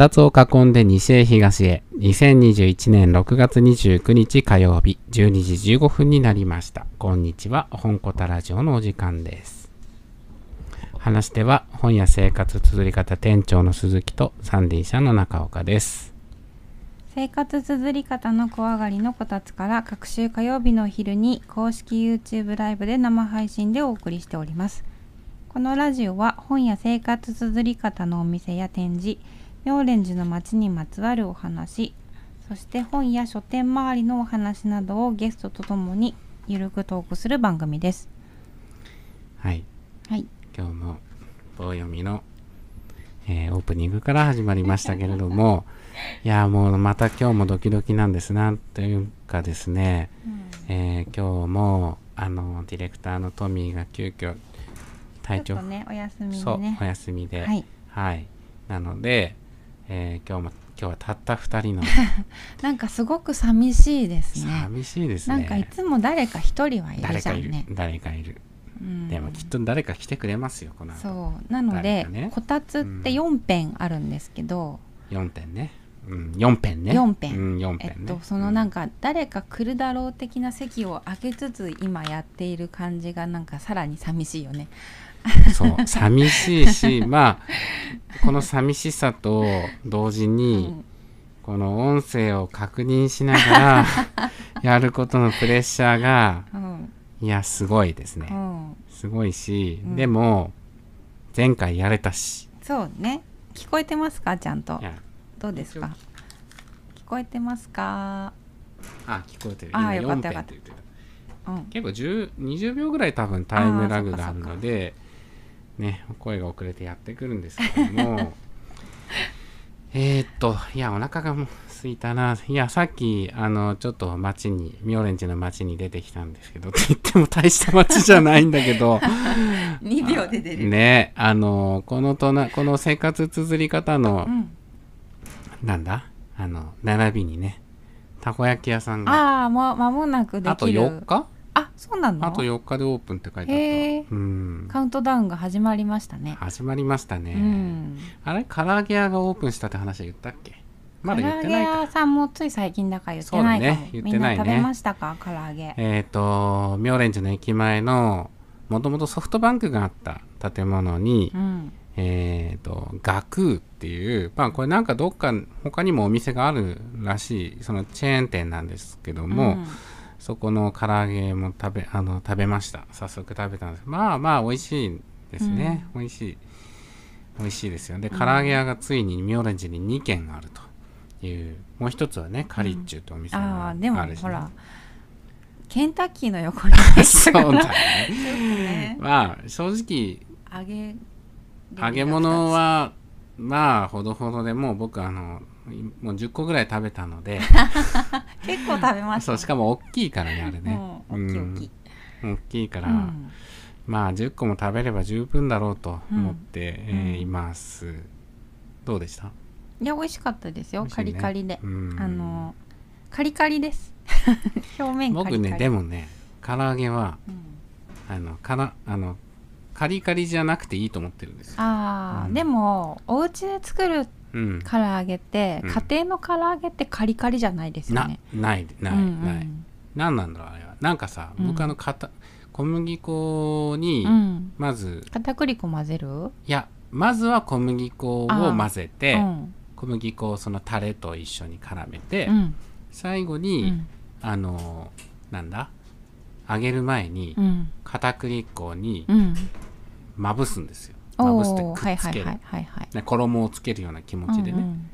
こたつを囲んで西へ東へ、2021年6月29日火曜日、12時15分になりました。こんにちは、本こたラジオのお時間です。話しては、本や生活綴り方店長の鈴木とサンディー社の中岡です。生活綴り方の小上がりのこたつから各週火曜日のお昼に公式 YouTube ライブで生配信でお送りしておりますこのラジオは本や生活綴り方のお店や展示妙蓮寺の街にまつわるお話そして本や書店周りのお話などをゲストとともにゆるくトークする番組です。はい。はい。今日も棒読みの、えーオープニングから始まりましたけれども いやもうまた今日もドキドキなんですなんというかですね、えー今日もあのディレクターのトミーが急遽体調ちょっとねお休みそうお休みで。はい。はい。なので、えー今日も今日はたった2人の。なんかすごく寂しいですね。寂しいですね。なんかいつも誰か一人はいるじゃんね。誰かいる、うん。でもきっと誰か来てくれますよこの後。そう。なの誰で、かね。こたつって4編あるんですけど、4点ね、うん、4ペンね。4編うん、4ペンね、えっとそのなんか誰か来るだろう的な席を空けつつ今やっている感じがなんかさらに寂しいよね。そう 寂しいしまあこの寂しさと同時うに、ん。この音声を確認しながら やることのプレッシャーがうん。いやすごいですね、うん、すごいし、うん。でも前回やれたし。そうね。聞こえてますか？ちゃんと。どうですか？聞こえてますか、あ聞こえてる。あー今4よかったよかった。うん、結構10 20秒ぐらい多分タイムラグがあるのでね声が遅れてやってくるんですけども。えーっといやお腹がもう空いたな。いやさっきあのちょっと街にミオレンチの街に出てきたんですけどって言っても大した街じゃないんだけど。2秒で出る、ねあのこのとなこの生活綴り方のう、ん、なんだ？あの並びにねたこ焼き屋さんが。ああもう間もなくであときる4日？あそうなの？あと4日でオープンって書いてあったうん。カウントダウンが始まりましたね。始まりましたね、うん。あれ？唐揚げ屋がオープンしたって話言ったっけ？まだ言ってないか。唐揚げ屋さんもつい最近だから言ってないかね。言ってないね。みんな食べましたか？唐揚げ。えっ、と妙蓮寺の駅前のもともとソフトバンクがあった建物に、うん。えっ、とガクーっていうまあこれなんかどっか他にもお店があるらしいそのチェーン店なんですけども、うんそこの唐揚げも食べあの食べました。早速食べたんです。まあまあ美味しいですね、美味しい。美味しいですよ。で唐揚げ屋がついに妙蓮寺に2軒あるというもう一つはねカリッチュとお店がああるし、あでもねほら ケンタッキーの横に。そうだねね。まあ正直揚げ揚げ物はまあほどほどでもう僕あのもう10個ぐらい食べたので。結構食べました。そうしかも大きいからねあれね、うん、大きい大きい、うん大きいから、うん。まあ10個も食べれば十分だろうと思って、うん。えーいます。どうでした？いや美味しかったですよ、ね。リカリで、うん。あのカリカリです。表面カリカリ。僕ねでもね唐揚げはうん。あのからあのカリカリじゃなくていいと思ってるんですよ、あー、うん。でもお家で作るうん、唐揚げって、うん。家庭の唐揚げってカリカリじゃないですよなねないない、うんうん。ない何なんだろうあれは。なんかさ、うん。僕あのかた小麦粉にうん。まず、片栗粉混ぜる？いやまずは小麦粉を混ぜて、うん。小麦粉をそのタレと一緒に絡めて、うん。最後うに、ん。あのなんだ？揚げる前にうん。片栗粉にうんまぶすんですよ。まぶしてくっつける、衣をつけるような気持ちでね。うん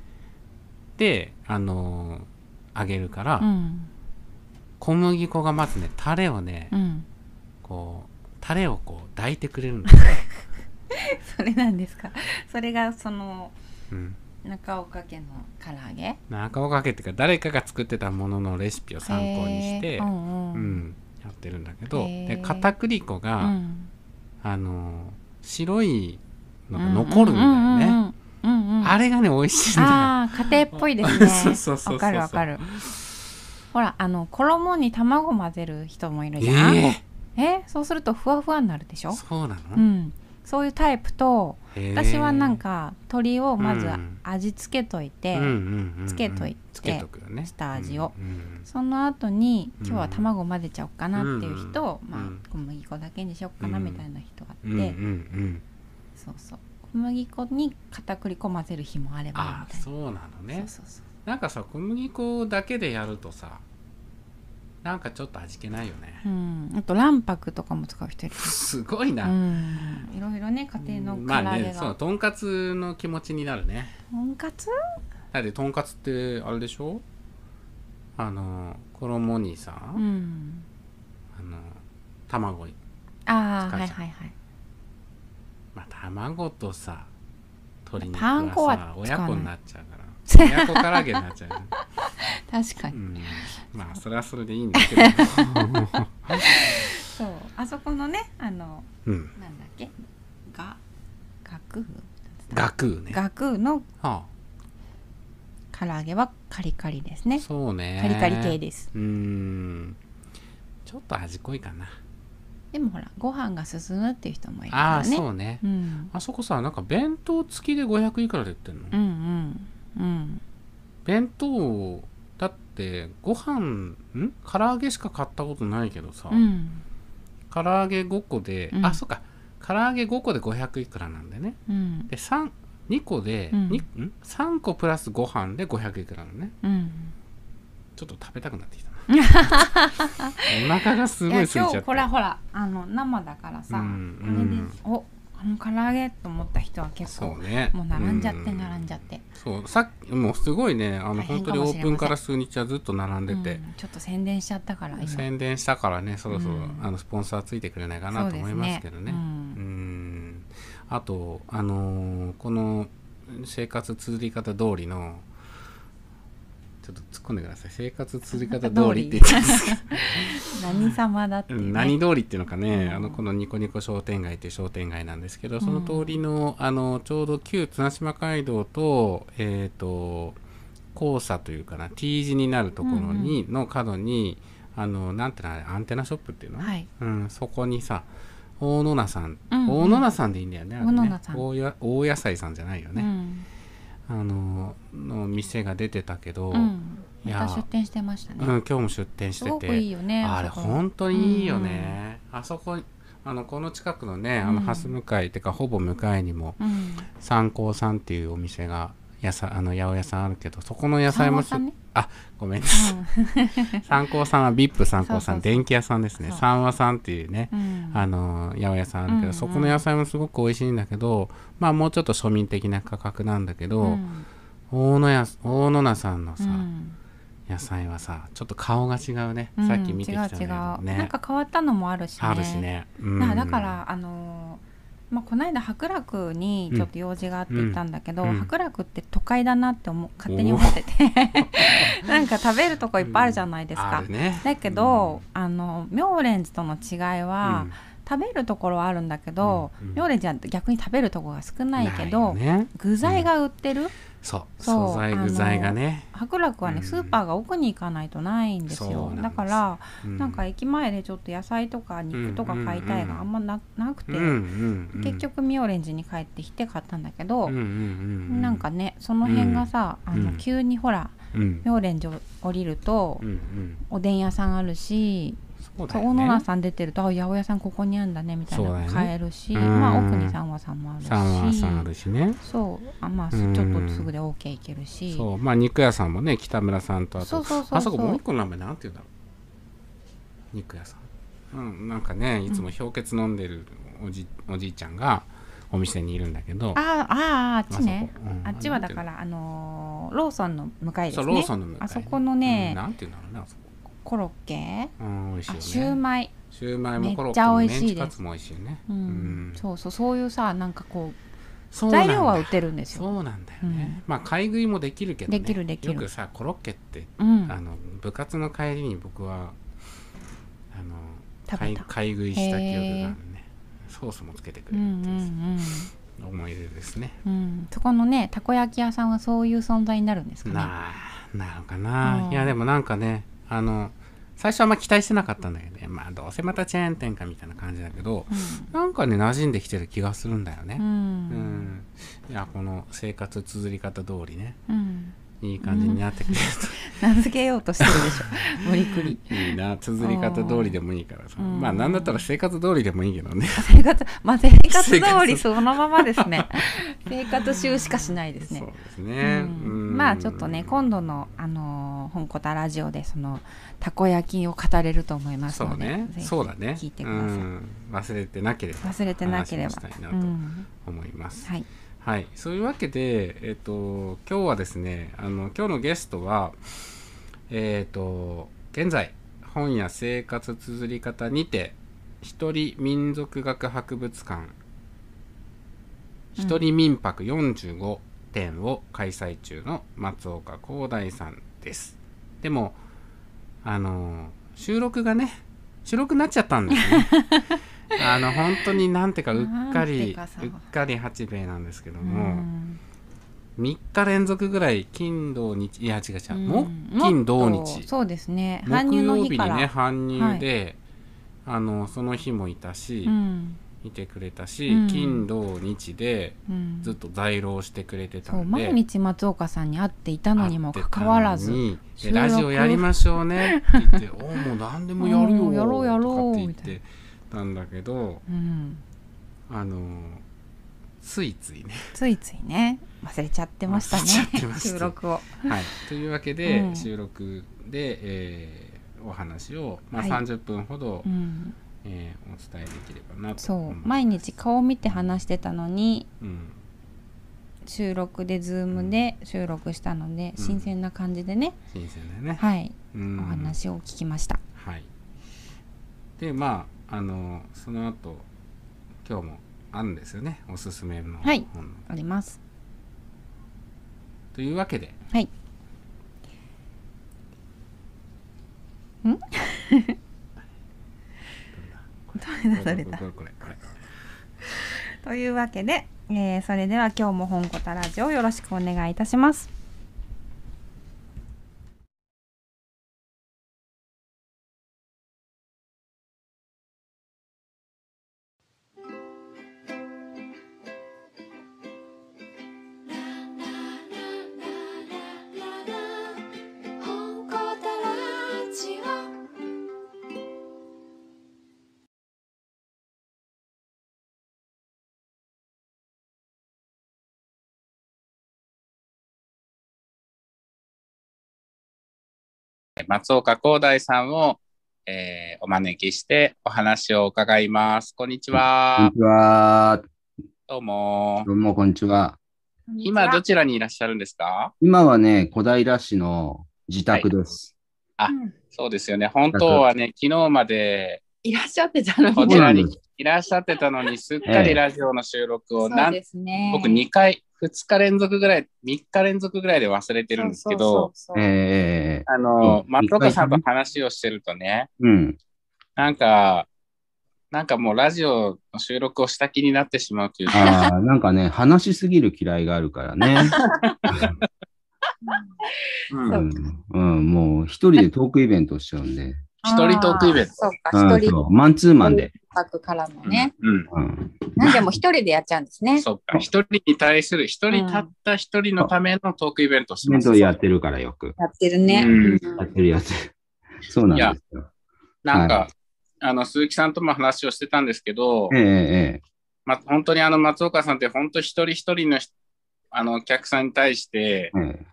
で、あのー揚げるから、うん。小麦粉がまずねタレをね、うん。こうタレをこう抱いてくれるんですよ。それなんですか？それがそのうん、中岡家の唐揚げ？中岡家っていうか誰かが作ってたもののレシピを参考にして、うんううん。ん、やってるんだけど、で片栗粉が、うんあのー白いのが残るんだよね。うんうん。うんうんうん。あれがね美味しいんだよ。ああ家庭っぽいですね。わかるわかる。ほらあの衣に卵混ぜる人もいるじゃん、ええそうするとふわふわになるでしー、ょ？そうなの、うん。そういうタイプと私はなんか鶏をまずうん。味付けといて、つけといてつけとくよね。下味を。その後にうん今日は卵混ぜちゃおうかなっていう人、まあ小麦粉だけにしようかなうんみたいな人があって、そうそう。小麦粉に片栗粉混ぜる日もあればあみたいな。そうなのね。そうそうそう。なんかさ小麦粉だけでやるとさなんかちょっと味気ないよね。うん、あと卵白とかも使う人いる。すごいな、うん。いろいろね家庭の唐まあねそうとんかつの気持ちになるね。とんかつ？だってとんかつってあれでしょ？あの衣にさ、うん。あの卵ああはいはいはい。まあ卵とさ鶏肉ははさ親子になっちゃうから親子唐揚げになっちゃう 確かに、うん、まあそれはそれでいいんだけど。そう。あそこのねあのうん。なんだっけ？が学部ガクーね。学のは唐揚げはカリカリですあね。そうね。カリカリ系です。うーん。ちょっと味濃いかな。でもほらご飯が進むっていう人もいるああからね。そうね。うん、あそこさなんか弁当付きで500いくらで売ってんの、うんうんうん弁当だってご飯ん？唐揚げしか買ったことないけどさ、うん。唐揚げ5個で、うん。あそっか。唐揚げ5個で500いくらなんでね。うん。で3 2個で、うん。にん？3個プラスご飯で500いくらなのね。うん。ちょっと食べたくなってきたな。お腹がすごい空いちゃって。今日これほらあの生だからさ、うんこれでうんおあの唐揚げと思った人は結構そうね。もう並んじゃってうん。並んじゃって、そう。さっきもうすごいねあの本当にオープンから数日はずっと並んでて、うんちょっと宣伝しちゃったから今。宣伝したからねそろそろ、うん。あのスポンサーついてくれないかなと思いますけどね。うん。あとあのーこの生活綴り方通りのちょっと突っ込んでください。生活綴り方通り。って言っちゃうんですけど何様だってね、うん何通りっていうのかね、うんあのこのニコニコ商店街っていう商店街なんですけど、その通りのあのちょうど旧綱島街道とえっ、と交差というかな T 字になるところに、の角にあのなんていうのあれアンテナショップっていうの、はい。うん、そこにさ大野菜さん、うんうん。大野菜さんでいいんだよねね。大野菜さん。大野菜さんじゃないよね、うんあのの店が出てたけど、うん、いや出店してましたね、うん、今日も出店してて。すごくいいよねあれ本当にいいよね、あそこ。あのこの近くのねあのうん蓮向かいってかほぼ向かいにもうん。三幸さんっていうお店が野菜あの八百屋さんあるけどそこの野菜もす三和さんね。あごめんなさい。三幸さんは VIP 三幸さん電気屋さんですね。三和さんっていうねうん。あの八百屋さんあるけど、うんうんそこの野菜もすごく美味しいんだけどまあもうちょっと庶民的な価格なんだけど、うん。大野屋大野菜さんのさ、うん。野菜はさちょっと顔が違うね、うんさっき見てきたんだけ違う違う。なんか変わったのもあるしね。あるしね、うん。だからあのーまあ、この間白楽にちょっと用事があって行ったんだけど、うん。白楽って都会だなって思う勝手に思ってて。なんか食べるとこいっぱいあるじゃないですか、ね。だけど、あの妙蓮寺との違いは、食べるところはあるんだけど、うん。うん。妙蓮寺は逆に食べるところが少ないけど、ね、具材が売ってる、そう素材具材がね、白楽はね、うん。スーパーが奥に行かないとないんですよ。だから、うなんか駅前でちょっと野菜とか肉とか買いたいがあんまな,、なくて、うんうんうん、結局妙蓮寺に帰ってきて買ったんだけど、うんうんなんかねその辺がさ、あのうん。急にほらうん。妙蓮寺降りると、おでん屋さんあるし、そうだよね。そう大野菜さん出てるとあ八百屋さんここにあるんだねみたいなそうだよね。買えるし、うん。まあ奥に三和さんもあるし。三和さんあるしね。そうあまあちうん。ょっとすぐで OK いけるし、そう。まあ肉屋さんもね北村さんとあとそうそうそうあそこもう一個の名前なんて言うんだろう。肉屋さん。うんなんかねいつも氷結飲んでるおじ,、おじいちゃんがお店にいるんだけど。あーあーあっちね。あうん。あっちはだからあのーローソンの向かいですね。そうローソンの向かいあそこのね、うん。なんて言うんだろうねあそこコロッケ？うん美味しいよね。あシューマイ。シューマイもコロッケも美味しいです。メンチカツも美味しいよね。うん。うん。そうそうそういうさなんかこそう材料は売ってるんですよ。そうなんだよね、まあ買い食いもできるけどね。できるできる。よくさコロッケってうん。あの部活の帰りに僕はあの買い買い食いした記憶があるね。ソースもつけてくれるうんうって思い出ですね、うん。うん。そこのねたこ焼き屋さんはそういう存在になるんですかね。なあなのかな、うん。いやでもなんかねあの最初はあんま期待してなかったんだけどね。まあどうせまたチェーン店かみたいな感じだけどなんかね馴染んできてる気がするんだよね。う、うん。んいやこの生活綴り方通りね。うんいい感じになってくれる名付けようとしてるでしょ。無理くり。といいな。綴り方通りでもいいからさ。うん。まあなんだったら生活通りでもいいけどね。生活まあ生活通りそのままですね。生活。習しかしないですね。そうですね、うん。うん。まあちょっとね今度のあのー本コタラジオでそのたこ焼きを語れると思いますのでそうだね。聞いてください。うん。忘れてなければ忘れてなければ。したいなとうん。思います、はいはい、そういうわけで、えっと、今日はですね、あの、今日のゲストは、えっと、現在、本や生活綴り方にて、一人民族学博物館、一人民泊45展を開催中の松岡広大さんです。でも、あの、収録がね、収録になっちゃったんですね。あの本当になんてかうっかなんてりかさ。うっかり八兵衛なんですけどうも、ん。3日連続ぐらい金土日いや違う違う、うん。木金土日。そうですね。搬入木曜日の日から。にね搬入で、あのその日もいたし、うん。いてくれたし、うん。金土日でうん。ずっと在労してくれてたんで毎日松岡さんに会っていたのにもかかわらずラジオやりましょうねって言って「おうもう何でもやるよ」うんやろうやろうって言ってたんだけどうん。あのついついね。ついついね。忘れちゃってましたね。収録を。はい、というわけで、うん。収録で、えーお話を、まあはい。30分ほど、うん。えーお伝えできればなとそう。毎日顔見て話してたのにうん。収録でズームで収録したので、うん。新鮮な感じでね、新鮮だよね、はい、うん。お話を聞きました。はい。でまああのその後今日もあるんですよね。おすすめのはい。本あります。というわけではい。ん？どれだどれだこれこれこれというわけで、えーそれでは今日も本コタラジオよろしくお願いいたします松岡広大さんを、えーお招きしてお話を伺います。こんにちこんはにちは。どうも。どうも、こんにちは。今どちらにいらっしゃるんですか？今はね、小平市の自宅です。そうですよね。本当はね、昨日までいらっしゃってたのこちらにいらっしゃってたのに、すっかりラジオの収録を、なんすね。僕2回、2日連続ぐらい、3日連続ぐらいで忘れてるんですけど、ええ。あの、うん。松岡さんと話をしてるとね、う。ん。なんか、なんかもうラジオの収録をした気になってしまうというか、ああ、なんかね、話しすぎる嫌いがあるからね。う うんん、うん、もう一人でトークイベントしちゃうんで。一人トークイベント。そうかうん一人マンツーマンで。泊からのね、うん。うん。なんでも一人でやっちゃうんですねそっか。一人に対する、一人たった一人のためのトークイベントをします。イベントやってるからよく。やってるねうんやってるやつ。そうなんですよ。なんか、はあの、鈴木さんとも話をしてたんですけど、ええええま、本当にあの松岡さんって本当一人一人のひあのお客さんに対してええ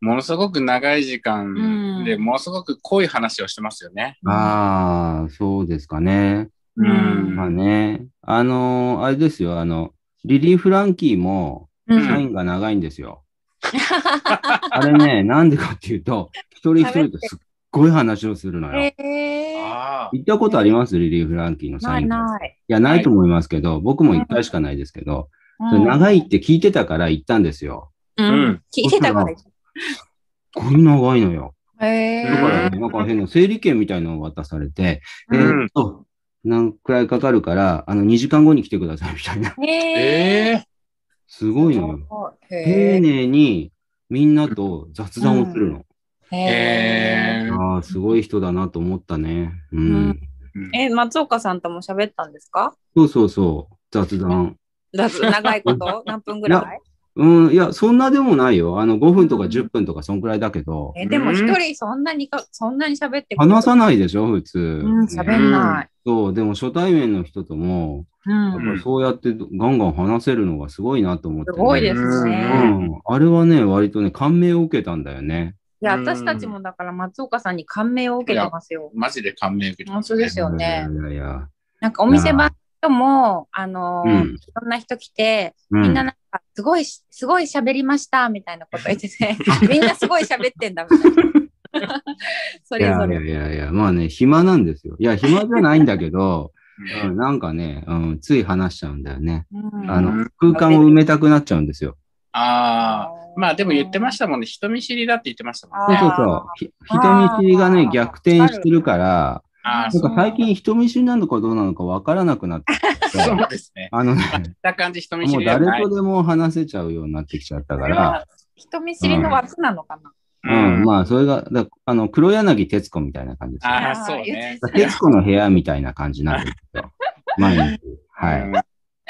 ものすごく長い時間でうんものすごく濃い話をしてますよね。ああ、そうですかね。うんまあね。あのあれですよ。あの、リリー・フランキーも、うん社員が長いんですよ。あれね、なんでかっていうと、一人一人とすっごい話をするのよ。行ったことあります？リリー・フランキーの社ない員。いないや、ないと思いますけど、僕も一回しかないですけど、うん長いって聞いてたから行ったんですよ。ううんん聞いてたからすっごい長いのよ。へだからえね、なんか変な整理券みたいなのを渡されて、えうんーっと、何くらいかかるから、あの、2時間後に来てくださいみたいな。ーへえすごいのよ。丁へ寧にみんなと雑談をするの。ー、えー、ああ、すごい人だなと思ったね。うん。うんえ、松岡さんとも喋ったんですか？そうそうそう。雑談。だ長いこと？何分ぐらい？うん、いや、そんなでもないよ。あの、5分とか10分とか、そんくらいだけど、え、でも一人そんなにか、そんなに喋って話さい。ないでしょ、普通。うん、喋んない。そう、でも初対面の人とも、うやっぱそうやってガンガン話せるのがすごいなと思って、ね。すごいですうね。ん。あれはね、割とね、感銘を受けたんだよね。いや、私たちもだから松岡さんに感銘を受けてますよ。マジで感銘受けて本当ですよね。いやいや。なんかお店番の人も、あのー、うんいろんな人来て、うん、みんななんか、すごい、すごい喋りました、みたいなこと言ってて、みんなすごい喋ってんだ、みたいな。そいやいやれぞれ。いやいや、まあね、暇なんですよ。いや、暇じゃないんだけど、うん、なんかね、うん、つい話しちゃうんだよね。うんあの、空間を埋めたくなっちゃうんですよ。ああ、まあでも言ってましたもんね。人見知りだって言ってましたもんそうね。そうそう。ひ人見知りがね、逆転してるから、なんか最近人見知りなのかどうなのかわからなくなってきて、そうですね。あのね、見た感じ人見知もう誰と。でも話せちゃうようになってきちゃったから、は人見知りの枠なのかな。うん、まあ、それが、だあの、黒柳徹子みたいな感じですよ。ああ、そうね。徹子の部屋みたいな感じになってるんですよ。毎日。はい。うん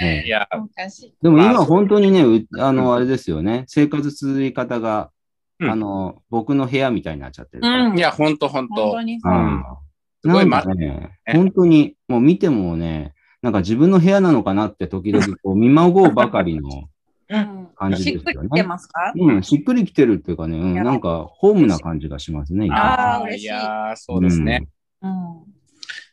ええいや、昔。でも今まあ本当にね、うあの、あれですよね。生活続き方が、うんあの、僕の部屋みたいになっちゃってる。うん。いや、ほんとほんと本当。にそう。うんすごいなんかね、ま本当に、もう見てもね、なんか自分の部屋なのかなって時々こう 見まごうばかりの、うん。感じしっですよね。くりきてますか？うん、しっくりきてるっていうかね、うん、なんかホームな感じがしますね。今あー嬉しい。いやー、そうですね。うん。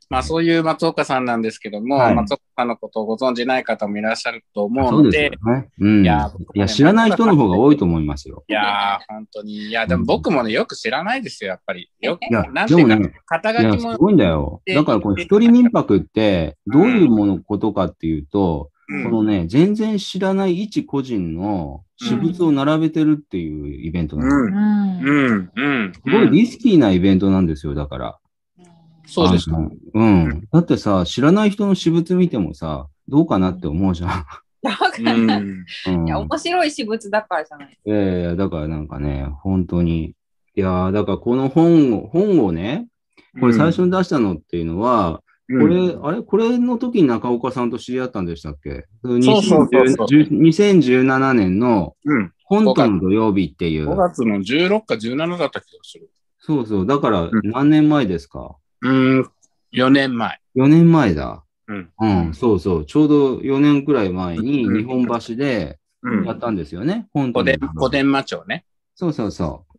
まあそういう松岡さんなんですけども、はい松岡さんのことをご存じない方もいらっしゃるとうん。思そううですので、よね。うん。いいやや僕もね知らない人の方が多いと思いますよ。いやー、本当に。いや、でも僕もね、よく知らないですよ、やっぱり。よいやなんていうか、でもねいや、肩書きも、すごいんだよ。だからこの一人民泊って、どういうもの、ことかっていうと、うんこのね、全然知らない一個人の私物を並べてるっていうイベントなんですよ。うん、うん。うん、うん。すごいリスキーなイベントなんですよ、だから。そうです。あのうん。だってさ、知らない人の私物見てもさ、どうかなって思うじゃん。うん。うんいや、面白い私物だからじゃない。いやいやだからなんかね、本当に。いやーだからこの本を、本をね、これ最初に出したのっていうのは、これ、あれ？これの時に中岡さんと知り合ったんでしたっけ？そうそうそうそう2010 2017年のうん。本当の土曜日ってい5う。月の16か17だった気がする。そうそう。だからん何年前ですか？うん、4年前。?4 年前だ。うん。うん、そうそう。ちょうど4年くらい前にうん日本橋でうんやったんですよね。本当に小伝。馬町ね。そうそうそう。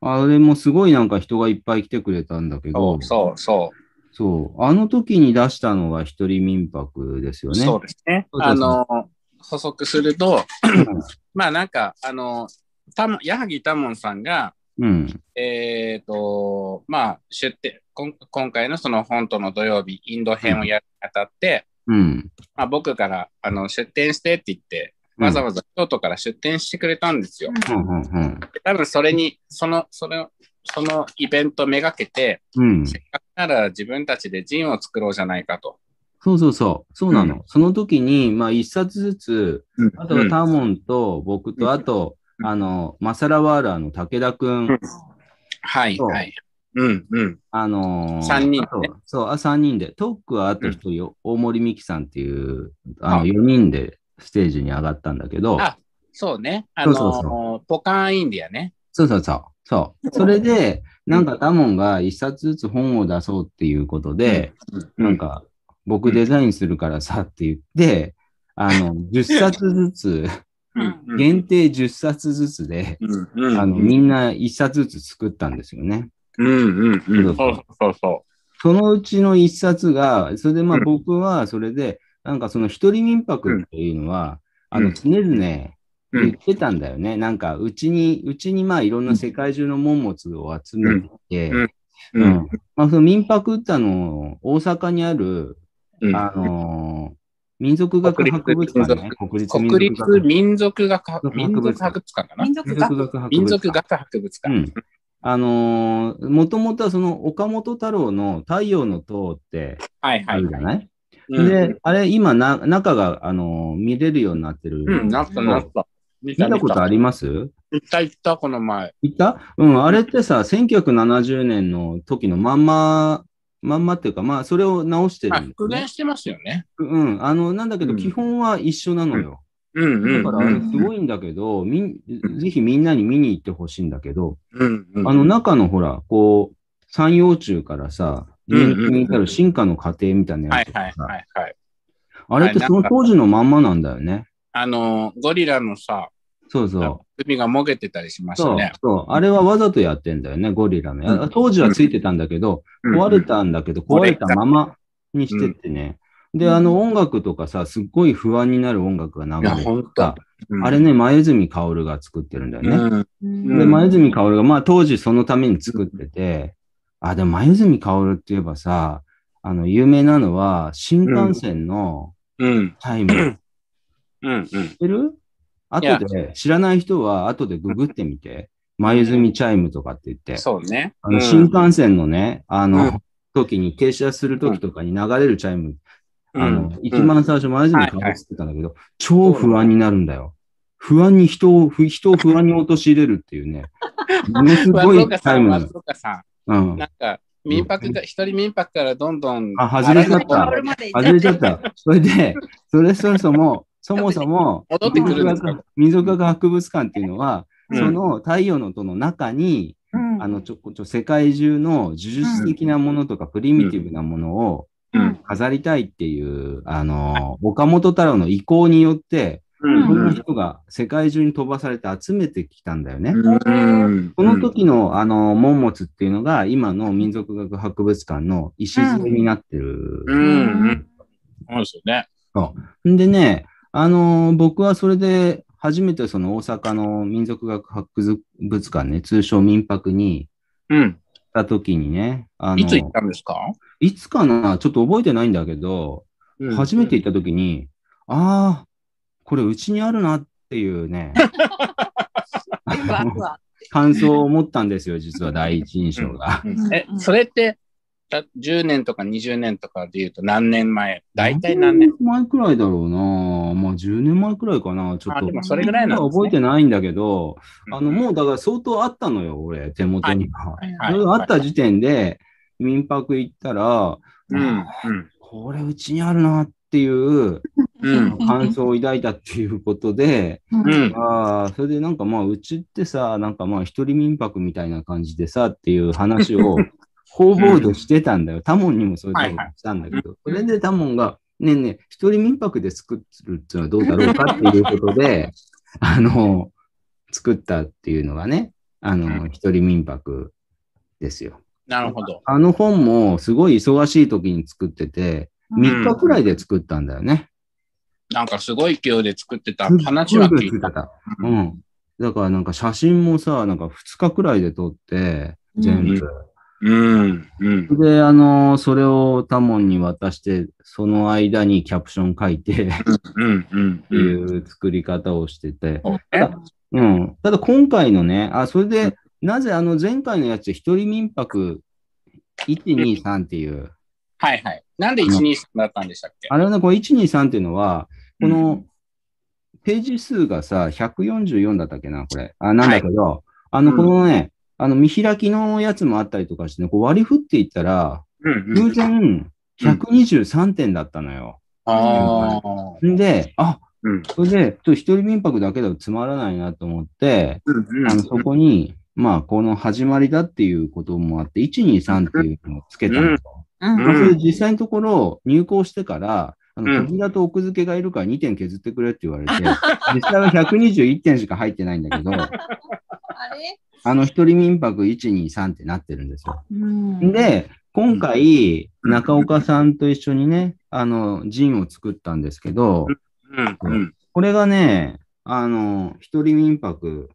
あれもすごいなんか人がいっぱい来てくれたんだけそどう、そうそそう。あの時に出したのが一人民泊ですよう。ね。そうですね。そうそうそうあの、補足すると、うんまあなんか、あの、たも矢作多門さんが、うん。えっ、と、まあ、出展、こん今回のその本との土曜日、インド編をやるにあたって、うん。まあ、僕からあの出店してって言って、うんわざわざ京都から出店してくれたんですよ。うん。うん。多分それに、その、それを、そのイベントめがけて、うん。せっかくなら自分たちでジンを作ろうじゃないかと。そうそうそう。そうなの。うその時に、まあ一冊ずつ、あとはうんタモンと僕と、うんあと、うんあの、マサラワーラーの武田くん、うんはい、そうはい。うん、うん。あのー三人ねあとそう、あ、3人で。トークはあと1人、大森美樹さんっていう、ああの、4人でステージに上がったんだけど、あそうね。あのそうそうポカーンインディアね。そうそうそう。そう。それで、なんかタモンが1冊ずつ本を出そうっていうことで、うん、なんか、僕デザインするからさって言って、あの、10冊ずつ、うん、うん、限定10冊ずつで、うん、うん、あの、みんな1冊ずつ作ったんですよね。うん、うん、うん。そそううそうそそのうちの1冊が、それでまあうん。僕はそれで、なんかその一人民泊っていうのは、あの、うん。常々言ってたんだよね。なんか、うちに、うちにまあいろんな世界中の門物を集めてて、うん。ううん。ん。まあその民泊ってあの、大阪にある、うん。あのー民族学博物館ね。国立民国族民族学博物民族博物館かな？民族学民族学博物館。民族学博物館。うん。あのー、もともとはその岡本太郎の太陽の塔ってはいはいあるじゃない、うんで、あれ今な、中が、あのー見れるようになってる。うん、なったなった。見見たことあります？行った行った、この前。いた？うん、あれってさ、1970年の時のまんま、まんまっていうか、まあ、それを直してるね復元。してますよね。うん、あの、なんだけど、うん基本は一緒なのよ。うんうん。だから、あれすごいんだけど、みん、ぜひみんなに見に行ってほしいんだけど、うんうん。あの中のほら、こう、三葉虫からさ、うんに至る進化の過程みたいなはいはいやつとかさ、はいはい。あれってその当時のまんまなんだよね。あの、ゴリラのさ、そうそう。首がもげてたりしましたそうね。そう。あれはわざとやってんだよね、ゴリラのや。当時はついてたんだけど、壊れたんだけど、壊れたままにしてってね。で、あの音楽とかさ、すっごい不安になる音楽が流れてた。。あれね、前泉薫が作ってるんだよね。うん。うんで、前泉薫が、まあ当時そのために作ってて、あ、でも前泉薫って言えばさ、あの、有名なのは、新幹線のうん。タイム。うん。うん。知ってる？後で、知らない人は後でググってみて、前泉チャイムとかって言って、そうね。あのうん。新幹線のね、あうのん、時に停車する時とかに流れるチャイム、うんあの、うん。一番最初前泉かぶってたんだけど、超不安になるんだよ。不安に人を、ふ人を不安に陥れるっていうね、ものすごいタイムな松岡さうん。ん。なんか、民泊が、一人民泊からどんどん。あ外れちゃった。外れちゃった。それで、それそもそも、そもそも、民族学博物館っていうのは、うん。その太陽の塔の中に、うん。あの、ちょ、ちょ、世界中の呪術的なものとか、プリミティブなものをうん。飾りたいっていう、あの、岡本太郎の意向によって、うん。その人が世界中に飛ばされて集めてきたんだよね。うん。この時の、あの、門物っていうのが、今の民族学博物館の礎になってる。うん。うん。そうですよね。ん。でね、あのー僕はそれで初めてその大阪の民族学博物館ね、通称民泊にうん。行った時にね、あのいつ行ったんですか？いつかな？ちょっと覚えてないんだけど、初めて行った時に、ああ、これうちにあるなっていうね、感想を持ったんですよ、実は第一印象が。うん。え、それって、た10年とか20年とかで言うと何年前？大体何年前くらいだろうな。まあ10年前くらいかな。ちょっと。あでもそれぐらいなんですね覚えてないんだけど、うんあの、もうだから相当あったのよ、俺、手元には。はいそれがあった時点で、民泊行ったら、うん。うん。これうちにあるなっていううん。感想を抱いたっていうことで、うん。ああ、それでなんかまあ、うちってさ、なんかまあ、一人民泊みたいな感じでさっていう話を方々でしてたんだよ。タモンにもそういうことしたんだけど、それでタモンが、ねえねえ、一人民泊で作るっていうのはどうだろうかっていうことで、あの、作ったっていうのがね、あの、一人民泊ですよ。なるほど。あの本もすごい忙しい時に作ってて、3日くらいで作ったんだよね。なんかすごい勢いで作ってた話は聞いてた。うん。だからなんか写真もさ、なんか2日くらいで撮って、全部。うん。うん。で、あのそれをタモンに渡して、その間にキャプション書いて、っうん。うん。ていう作り方をしてて。そうただ、うん。ただ今回のね、あ、それで、なぜあの前回のやつ、一人民泊123っていう、はいはい。なんで123だったんでしたっけ？あれはね、これ123っていうのは、このページ数がさ、144だったっけな、これ。あ、なんだけど、あの、うんこのね、あの、見開きのやつもあったりとかしてね、こう割り振っていったら、うん。偶然123点だったのよ。ああ。んで、あ、うん。それで、ちょっと一人民泊だけではつまらないなと思って、うん。あの、そこに、まあ、この始まりだっていうこともあって、123っていうのをつけたんですよ。うん実際のところ、入校してから、あの、うん扉と奥付けがいるから2点削ってくれって言われて、実際は121点しか入ってないんだけど、あれ？あの、一人民泊1、2、3ってなってるんですよ。うんで、今回、中岡さんと一緒にね、あの、ジンを作ったんですけど、うん。うん。これがね、あの、一人民泊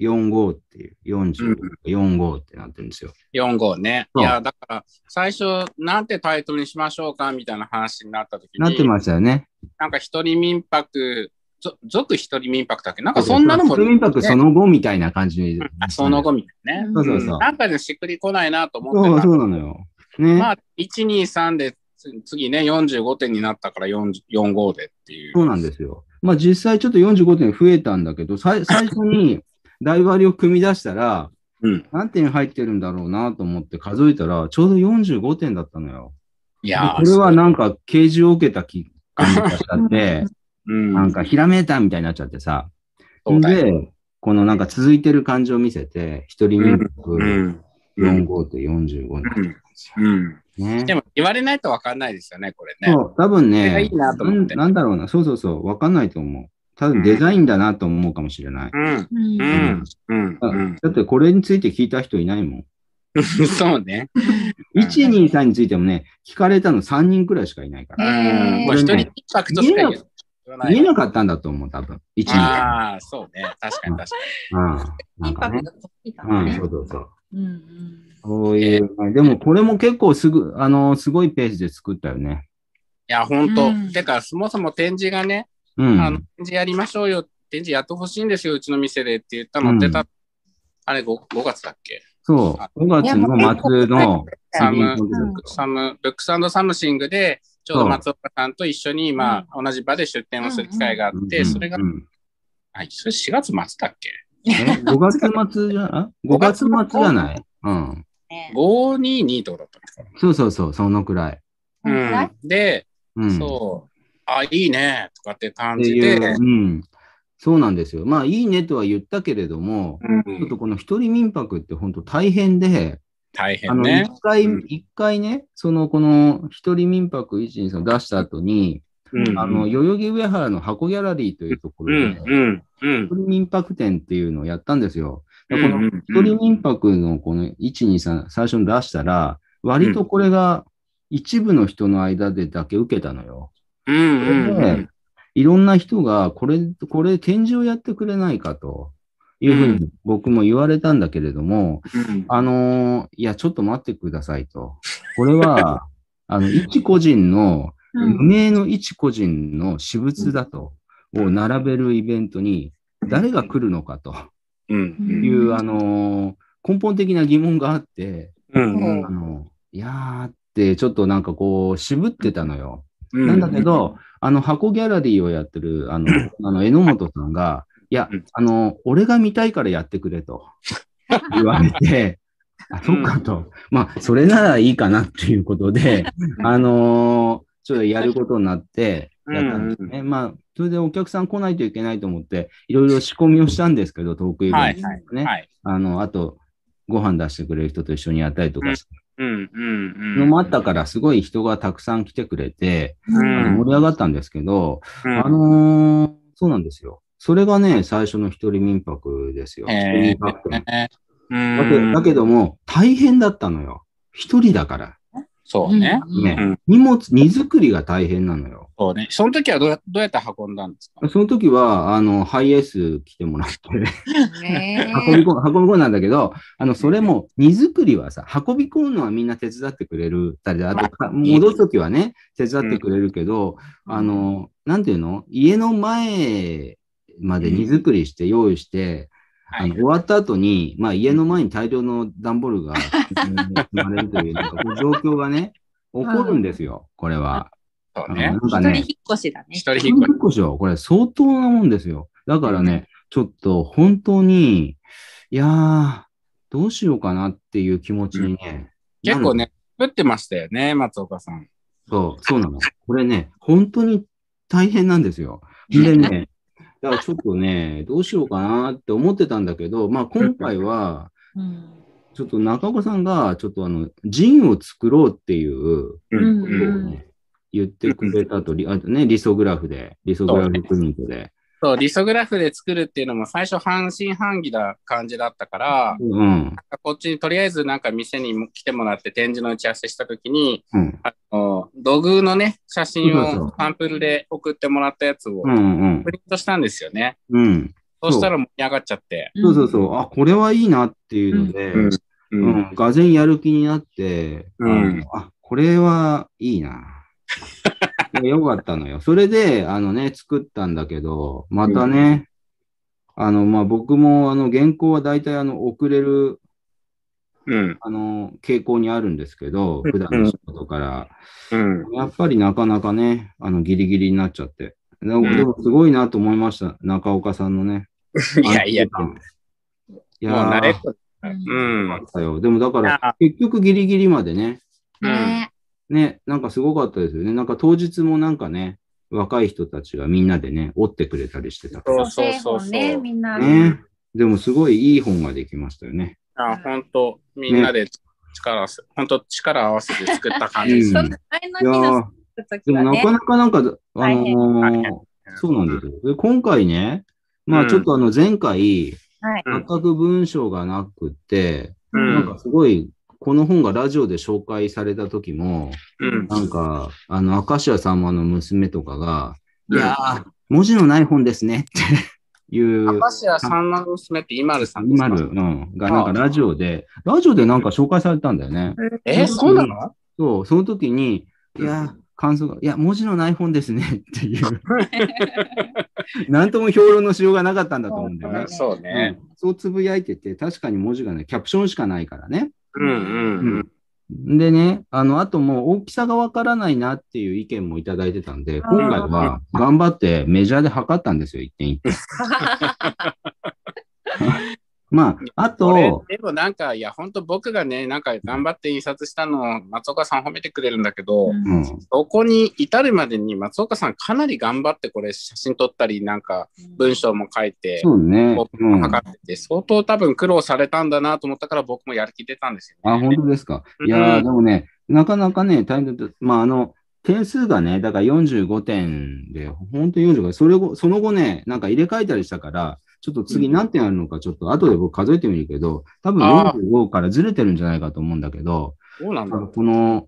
45っていう、40、45ってなってるんですよ。4号ね。いや、だから、最初、なんてタイトルにしましょうかみたいな話になった時に、なってましたよね。なんか一人民泊、ぞ族一人民泊だっけ？なんかそんなのも、一人民泊その後みたいな感じに、あその後みたいなね。そうそうそうんなんかでしっくりこないなと思そう、ってた。そうなのよ。ね。まあ、1、2、3で、つ次ね、45点になったから4 45でっていう。そうなんですよ。まあ実際ちょっと45点増えたんだけど、さい 最初に台割りを組み出したら、うん。何点入ってるんだろうなと思って数えたら、ちょうど45点だったのよ。でいやーこれはなんか啓示を受けた気がしちゃって、うん。なんかひらめいたみたいになっちゃってさ。で、このなんか続いてる感じを見せて、一人民族うん。うん。45って45になっうん。ね。でも言われないとわかんないですよね、これね。そう、多分ねいいなと思ってなん、だろうな、そうそうそう、わかんないと思う。多分デザインだなと思うかもしれない。うん。うんうん。うん。うん。だってこれについて聞いた人いないもん。そうね。1、2、3についてもね、聞かれたの3人くらいしかいないから。うん。もう一人インパクトしか言わない。見えなかったんだと思う、多分。1、2、3。ああ、そうね。確かに確かうん。なんかね。が大きいかうん、そうそうそう。うんうんそういう、でもこれも結構すぐ、あの、すごいペースで作ったよね。に。いや、本う当んてか、そもそも展示がね、うん。あの、展示やりましょうよ。展示やってほしいんですよ、うちの店でって言ったの、うん出た、あれ 5, 5月だっけ？そう。5月の末の、サムブックスサムシングで、ちょうど松岡さんと一緒に、まあ、同じ場で出展をする機会があって、それがう、んはい、それ4月末だっけ？え ?5 月末じゃ、あ ?5 月末じゃない？うん。ね ?522 とかだったんですかそうそうそう、そのくらい。このくらい？うん。で、うん。そう、あ、いいね、とかって感じで、うん。そうなんですよ。まあ、いいねとは言ったけれども、うん、ちょっとこの一人民泊って本当大変で、大あの、変ね。一回、うん一回ね、その、この一人民泊1、2、3出した後に、うんあの、代々木上原の箱ギャラリーというとこうろで、ん、うん、うん一。人民泊展っていうのをやったんですよ。でこのうんうん一人民泊のこの1、2、3、最初に出したら、割とこれが一部の人の間でだけ受けたのよ。うん、うん、うでん。いろんな人が、これ、これ展示をやってくれないかというふうに僕も言われたんだけれども、うん。あのーいや、ちょっと待ってくださいと。これは、あの、一個人の、うん。無名の一個人の私物だと、を並べるイベントに、誰が来るのかと。うん、いう、うんあのー根本的な疑問があって、うん、あの、いやーって、ちょっとなんかこう、渋ってたのよ。うん。なんだけど、あの、箱ギャラリーをやってる、あの、あの、榎本さんが、いやうん、あの、俺が見たいからやってくれと 言われて、あ、そっかと。まあ、それならいいかなっていうことで、あのーちょっとやることになって、やったんですね。まあ、それでお客さん来ないといけないと思って、いろいろ仕込みをしたんですけど、トークイベントはい、はい、ね。はい。あの、あと、ご飯出してくれる人と一緒にやったりとかしてうん、うん、うん。のもあったから、すごい人がたくさん来てくれて、うん、盛り上がったんですけど、うんあのーそうなんですよ。それがね、最初の一人民泊ですよ。一人へ民泊店え。うだけん。だけども、大変だったのよ。一人だから。そうね。ね、うん荷物、荷造りが大変なのよ。そうね。その時はどうやどうやって運んだんですか？その時は、あの、ハイエース来てもらって、ね 運び込む、運び込んだんだけど、あの、それも、荷造りはさ、運び込むのはみんな手伝ってくれる。たり、あとか、戻す時はね、手伝ってくれるけど、あの、なんていうの？家の前まで荷造りして用意して、あの終わった後に、まあ家の前に大量の段ボールが 積まれるという、なんかこう状況がね、起こるんですよ、これは。そうねあの。なんかね一人引っ、越しだね。一人引引っ越し。っ越しよ。これ相当なもんですよ。だからね、ちょっと本当に、いやー、どうしようかなっていう気持ちにね。なる。結構ね、作ってましたよね、松岡さん。そう、そうなの。これね、本当に大変なんですよ。でね、だからちょっとね、どうしようかなって思ってたんだけど、まあ今回は、うんちょっと中岡さんが、ちょっとあの、ジンを作ろうっていうことをね、言ってくれたと、リあとね、リソグラフで、リソグラフプリントで。そう、リソグラフで作るっていうのも最初半信半疑な感じだったから、うん。こっちにとりあえずなんか店に来てもらって展示の打ち合わせしたときに、うん。あの、土偶のね、写真をサンプルで送ってもらったやつをうんうんプ。リントしたんですよね。うん。そうしたら盛り上がっちゃって。そうそうそう。あ、これはいいなっていうので、うんうん、がぜんやる気になって、うんあ、これはいいな。でよかったのよ。それで、あのね、作ったんだけど、またね、あの、まあ、僕も、あの、原稿は大体、あの、遅れる、うん。あの、傾向にあるんですけど、普段の仕事から、うん。やっぱりなかなかね、あの、ギリギリになっちゃって。でもすごいなと思いました。中岡さんのね。い やいや、いもうやー慣れっこ。ううん。でもだから、結局ギリギリまでね、ねね、なんかすごかったですよね。なんか当日もなんかね、若い人たちがみんなでね、折ってくれたりしてたから。そうそうそうそうね、みんな。ね。でもすごいいい本ができましたよね。あ本当みんなで力合わせ、本当力合わせて作った感じです。うんそう前いやの日のー作る時でもなかなかなんか、あのー変そうなんですよ。で今回ね、まうんあちょっとあの前回、はい。うん全く文章がなくって、うんなんかすごい、この本がラジオで紹介された時も、うん。なんか、あの、明石家さんまの娘とかが、うんいやー、文字のない本ですねっていう、明石家さんまの娘って今るさんですか？今る、うん、がなんかラジオで、ラジオでなんか紹介されたんだよね。え、そうなの？そう、その時に、いやー、感想が、いや、文字のない本ですねっていう、なんとも評論のしようがなかったんだと思うんだよね。そうね。うんそうつぶやいてて、確かに文字がね、キャプションしかないからね。うんうんうん。でね、あの、あともう大きさがわからないなっていう意見もいただいてたんで、今回は頑張ってメジャーで測ったんですよ、一点一点。まあ、あと、でもなんか、いや、本当僕がね、なんか頑張って印刷したのを松岡さん褒めてくれるんだけど、うん、そこに至るまでに松岡さんかなり頑張ってこれ写真撮ったり、なんか文章も書いて、そうね。こううん、測ってて、相当多分苦労されたんだなと思ったから僕もやる気出たんですよ、あ、ね。本当ですか？うんいやー、でもね、なかなかね、大変だった。まあ、あの、点数がね、だから45点で、本当に45点。それ後、その後ね、なんか入れ替えたりしたから、ちょっと次何点あるのか、ちょっと後で僕数えてみるけど、多分あ45からずれてるんじゃないかと思うんだけど、そうなんだ。この、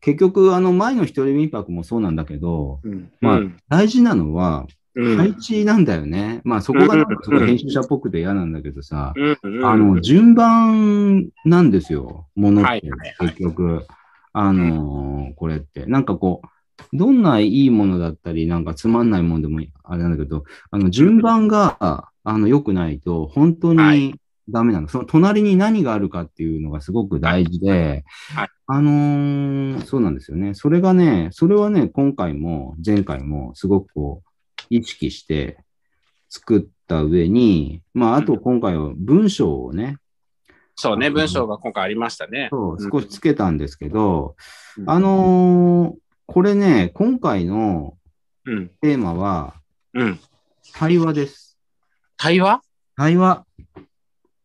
結局、あの、前の一人民泊もそうなんだけど、うんまあうん大事なのは、うん配置なんだよね。まあ、そこがなんかすごい編集者っぽくて嫌なんだけどさ、うんうんあの、順番なんですよ、ものって結局。あのーこれって。なんかこう、どんないいものだったり、なんかつまんないものでもあれなんだけど、あの、順番が、あの、良くないと、本当はにダメなの。その隣に何があるかっていうのがすごく大事で、はいあのーそうなんですよね。それがね、それはね、今回も前回もすごくこう、意識して作った上に、まあ、あと今回は文章をね、そうね、文章が今回ありましたね。そう少しつけたんですけど、うんあのーこれね、今回のうん。テーマはうん。対話です。対話？対話。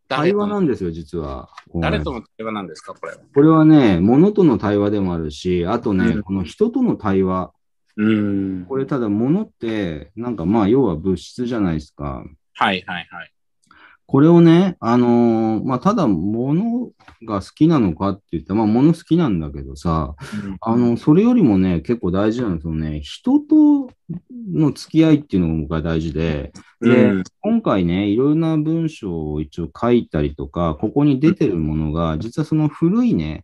対誰との話なんですよ、実は。誰との対話なんですか、これは？これはね、物との対話でもあるし、あとね、うんこの人との対話。うん。これただ物って、なんかまあ、要は物質じゃないですか。はいはいはい。これをね、あのーまあ、ただ物が好きなのかって言ったら、まあ、物好きなんだけどさ、あの、それよりもね、結構大事なのは、そのね、人との付き合いっていうのが大事で、でうん。今回ね、いろんな文章を一応書いたりとか、ここに出てるものが、実はその古いね、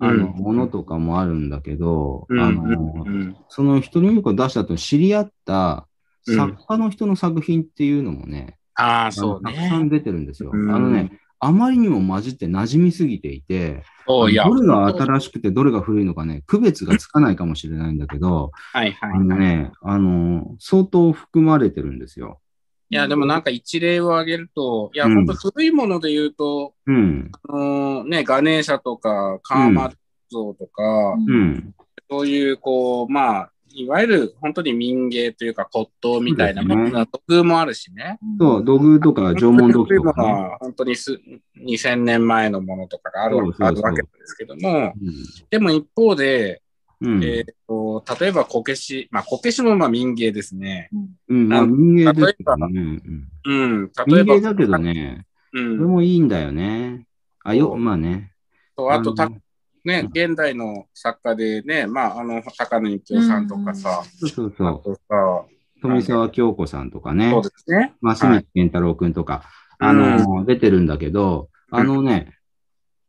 あの、うんものとかもあるんだけど、うん。あの、うん。その人にを出した後に知り合ったうん。作家の人の作品っていうのもね、ああ、あのそうたくさんね。出てるんですよ。うんあのね、あまりにも混じって馴染みすぎていて。どれが新しくてどれが古いのかね、区別がつかないかもしれないんだけど、はいはいあのはい。ね、あの、相当含まれてるんですよ。いや、でもなんか一例を挙げると、いや、うん本当古いもので言うと、うん、あのね、ガネーシャとか、カーマ像とか、うん、そういう、こう、まあ、いわゆる本当に民芸というか骨董みたいなものが徳もあるしね。そう、土偶とか縄文土器とか、ね。は本当にす2000年前のものとかがあるあるわけなんですけども、でも一方で、うん、えーと例えばこけし、まあ、こけしもまあ民芸ですね。うん、まあ民芸ですけどね。うんうん、例えば、民芸だけどね、うそれん、もいいんだよね。あ、よ、まあね。とあとたの、ね、現代の作家でね、まあ、あの、高野幸雄さんとかさ、そうそうそう。富澤京子さんとかね。そう。ですね。増はい。光健太郎くんとか、うん。あの、出てるんだけど、あのね、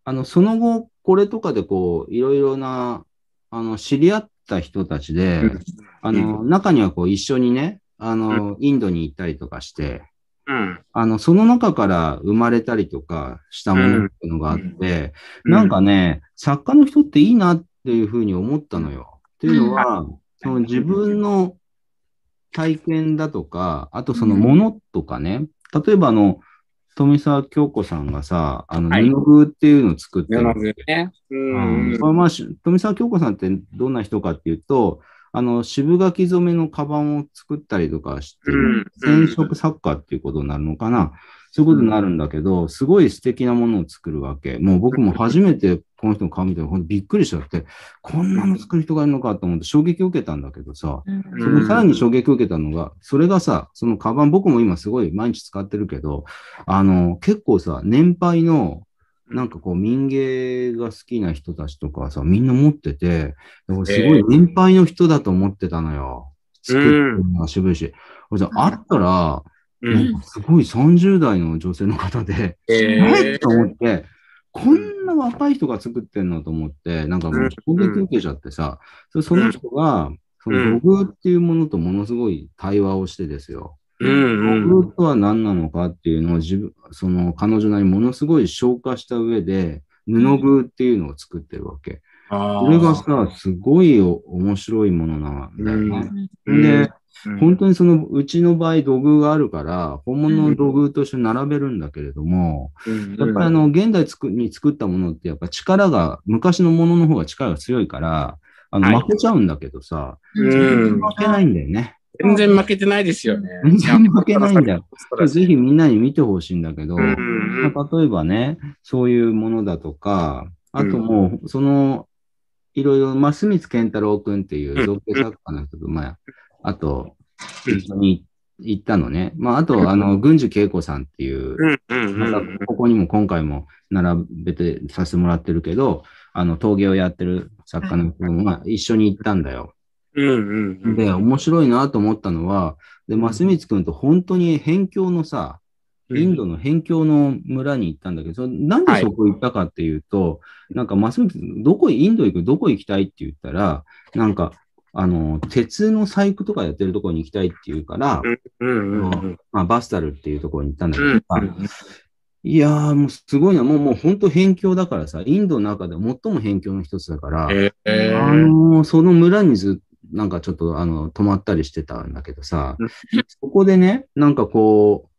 あの、その後、これとかでこう、いろいろな、あの、知り合った人たちで、うん。あの、中にはこう、一緒にね、あの、インドに行ったりとかして、うん。あの、その中から生まれたりとかしたものっていうのがあって、うんなんかね、作家の人っていいなっていうふうに思ったのよ。っていうのは、その自分の体験だとか、あとそのものとかね、例えばあの、富澤京子さんがさ、あの、はい布具っていうのを作ってる。布具ね。ううんまあ、し富澤京子さんってどんな人かっていうと、あの、渋垣染めのカバンを作ったりとかして染色作家っていうことになるのかな？そういうことになるんだけど、すごい素敵なものを作るわけ。もう僕も初めてこの人の顔見て、ほんとびっくりしちゃって、こんなの作る人がいるのかと思って衝撃を受けたんだけどさ、うんそれでさらに衝撃を受けたのが、それがさ、そのカバン、僕も今すごい毎日使ってるけど、あの、結構さ、年配の、なんかこう民芸が好きな人たちとかはさ、みんな持ってて、俺すごい年配の人だと思ってたのよ。作ってるのが渋いし。俺さ、会ったら、うん。なんかすごい30代の女性の方で、ええと思って、こんな若い人が作ってんのと思って、なんかもう衝撃受けちゃってさ、そその人が、そのログっていうものとものすごい対話をしてですよ。うんログとは何なのかっていうのを自分、その彼女なりにものすごい消化した上で、布具っていうのを作ってるわけ。これがさ、すごいお面白いものなんだよね。うんで、うん本当にその、うちの場合土偶があるから、本物の土偶として並べるんだけれども、うんやっぱりあの、現代つくに作ったものってやっぱ力が、昔のものの方が力が強いから、あの、はい負けちゃうんだけどさ、うん負けないんだよね。全然負けてないですよね。全然負けないんだよ。ぜひみんなに見てほしいんだけど、うんまあ例えばね、そういうものだとか、あともう、その、いろいろ、増光健太郎くんっていう造形作家の人と、まあ、あと、一緒に行ったのね。まあ、あと、あの、郡司恵子さんっていう、ここにも今回も並べてさせてもらってるけど、あの、陶芸をやってる作家の人も、まあ、一緒に行ったんだよ。うんうんうん。で、面白いなと思ったのは、で、増光くんと本当に辺境のさ、インドの辺境の村に行ったんだけど、そなんでそこ行ったかっていうと、なんか、増光君、どこ、インド行く、どこ行きたいって言ったら、なんか、あの、鉄の細工とかやってるところに行きたいって言うから、まあ、バスタルっていうところに行ったんだけどいやー、もうすごいな、もう、もう本当辺境だからさ、インドの中で最も辺境の一つだから、ええあのーその村にずっなんかちょっと、あの、泊まったりしてたんだけどさうん、そこでね、なんかこう、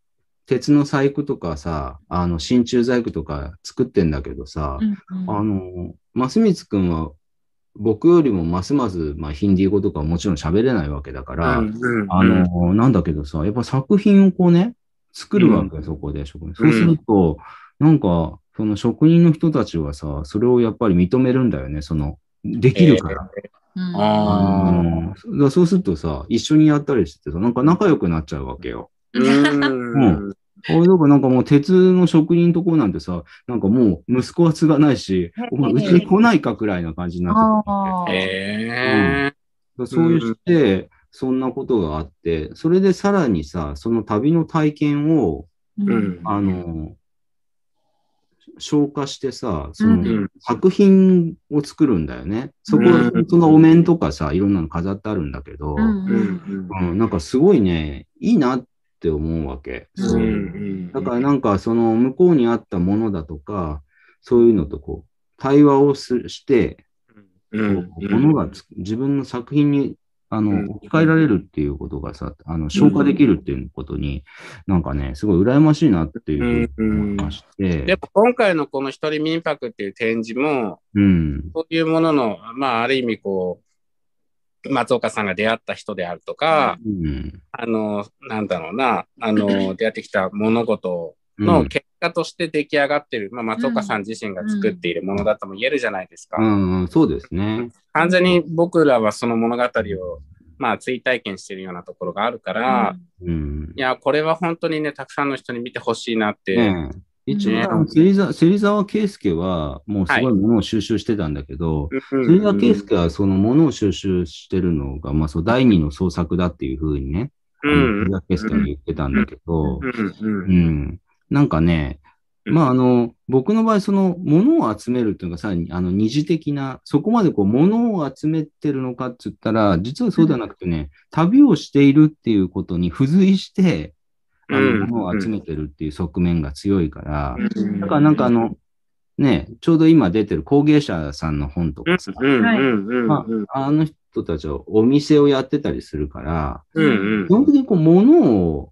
鉄の細工とかさ、あの、真鍮細工とか作ってんだけどさ、あの、増光くんは、僕よりもますます、まあ、ヒンディー語とかはもちろん喋れないわけだから、あの、なんだけどさ、やっぱ作品をこうね、作るわけよ、そこで職人。そうすると、なんか、その職人の人たちはさ、それをやっぱり認めるんだよね、その、できるから。ああのだからそうするとさ、一緒にやったりしてさ、なんか仲良くなっちゃうわけよ。うん。あれだからなんかもう鉄の職人のとこなんてさ、なんかもう息子は継がないし、お前うちに来ないかくらいな感じになってくるわけ。ええだからそういうして、そんなことがあって、それでさらにさ、その旅の体験を、うん。あの、消化してさ、そうん。の作品を作るんだよね。そこ、うん。そのお面とかさ、いろんなの飾ってあるんだけど、うん。うん、なんかすごいね、いいなって思うわけ。うん。だからなんかその向こうにあったものだとか、そういうのとこう、対話をすして、ものがつ自分の作品にあうん。の置き換えられるっていうことがさ、あの消化できるっていうことに、なんかね、すごい羨ましいなっていうふうに思いまして、でも今回のこの一人民泊っていう展示も、うん、そういうものの、まあ、ある意味こう、松岡さんが出会った人であるとか、うん、あの、なんだろうな、あの、出会ってきた物事うん、の結果として出来上がってる、まあ、松岡さん自身が作っているものだとも言えるじゃないですか。うん、そうですね。完全に僕らはその物語を、まあ、追体験してるようなところがあるから、うんい。や、これは本当にね、たくさんの人に見てほしいなって。ねえ一ね応、芹沢芹沢圭介は、もうすごいものを収集してたんだけど、うん芹沢圭介はそのものを収集してるのが、まあ、そう第二の創作だっていうふうにね、芹沢圭介は言ってたんだけど、うん。なんかね、まあ、あの、僕の場合、その、ものを集めるっていうのがさ、あの、二次的な、そこまでこう、ものを集めてるのかって言ったら、実はそうではなくてね、旅をしているっていうことに付随して、あうん。の、ものを集めてるっていう側面が強いから、うん。だからなんかあの、ね、ちょうど今出てる工芸者さんの本とうん。かさ、まあ、あの人たちはお店をやってたりするから、うん。うん。基本的にこう物を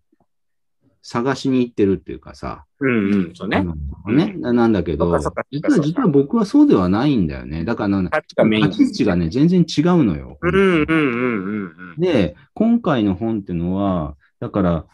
探しに行ってるっていうかさ、うんうん。そうね。ね、なんだけど実は、実は僕はそうではないんだよね。だから。立ち位置がね、全然違うのよ。うんうんうんうんうん。で、今回の本っていうのは、だから、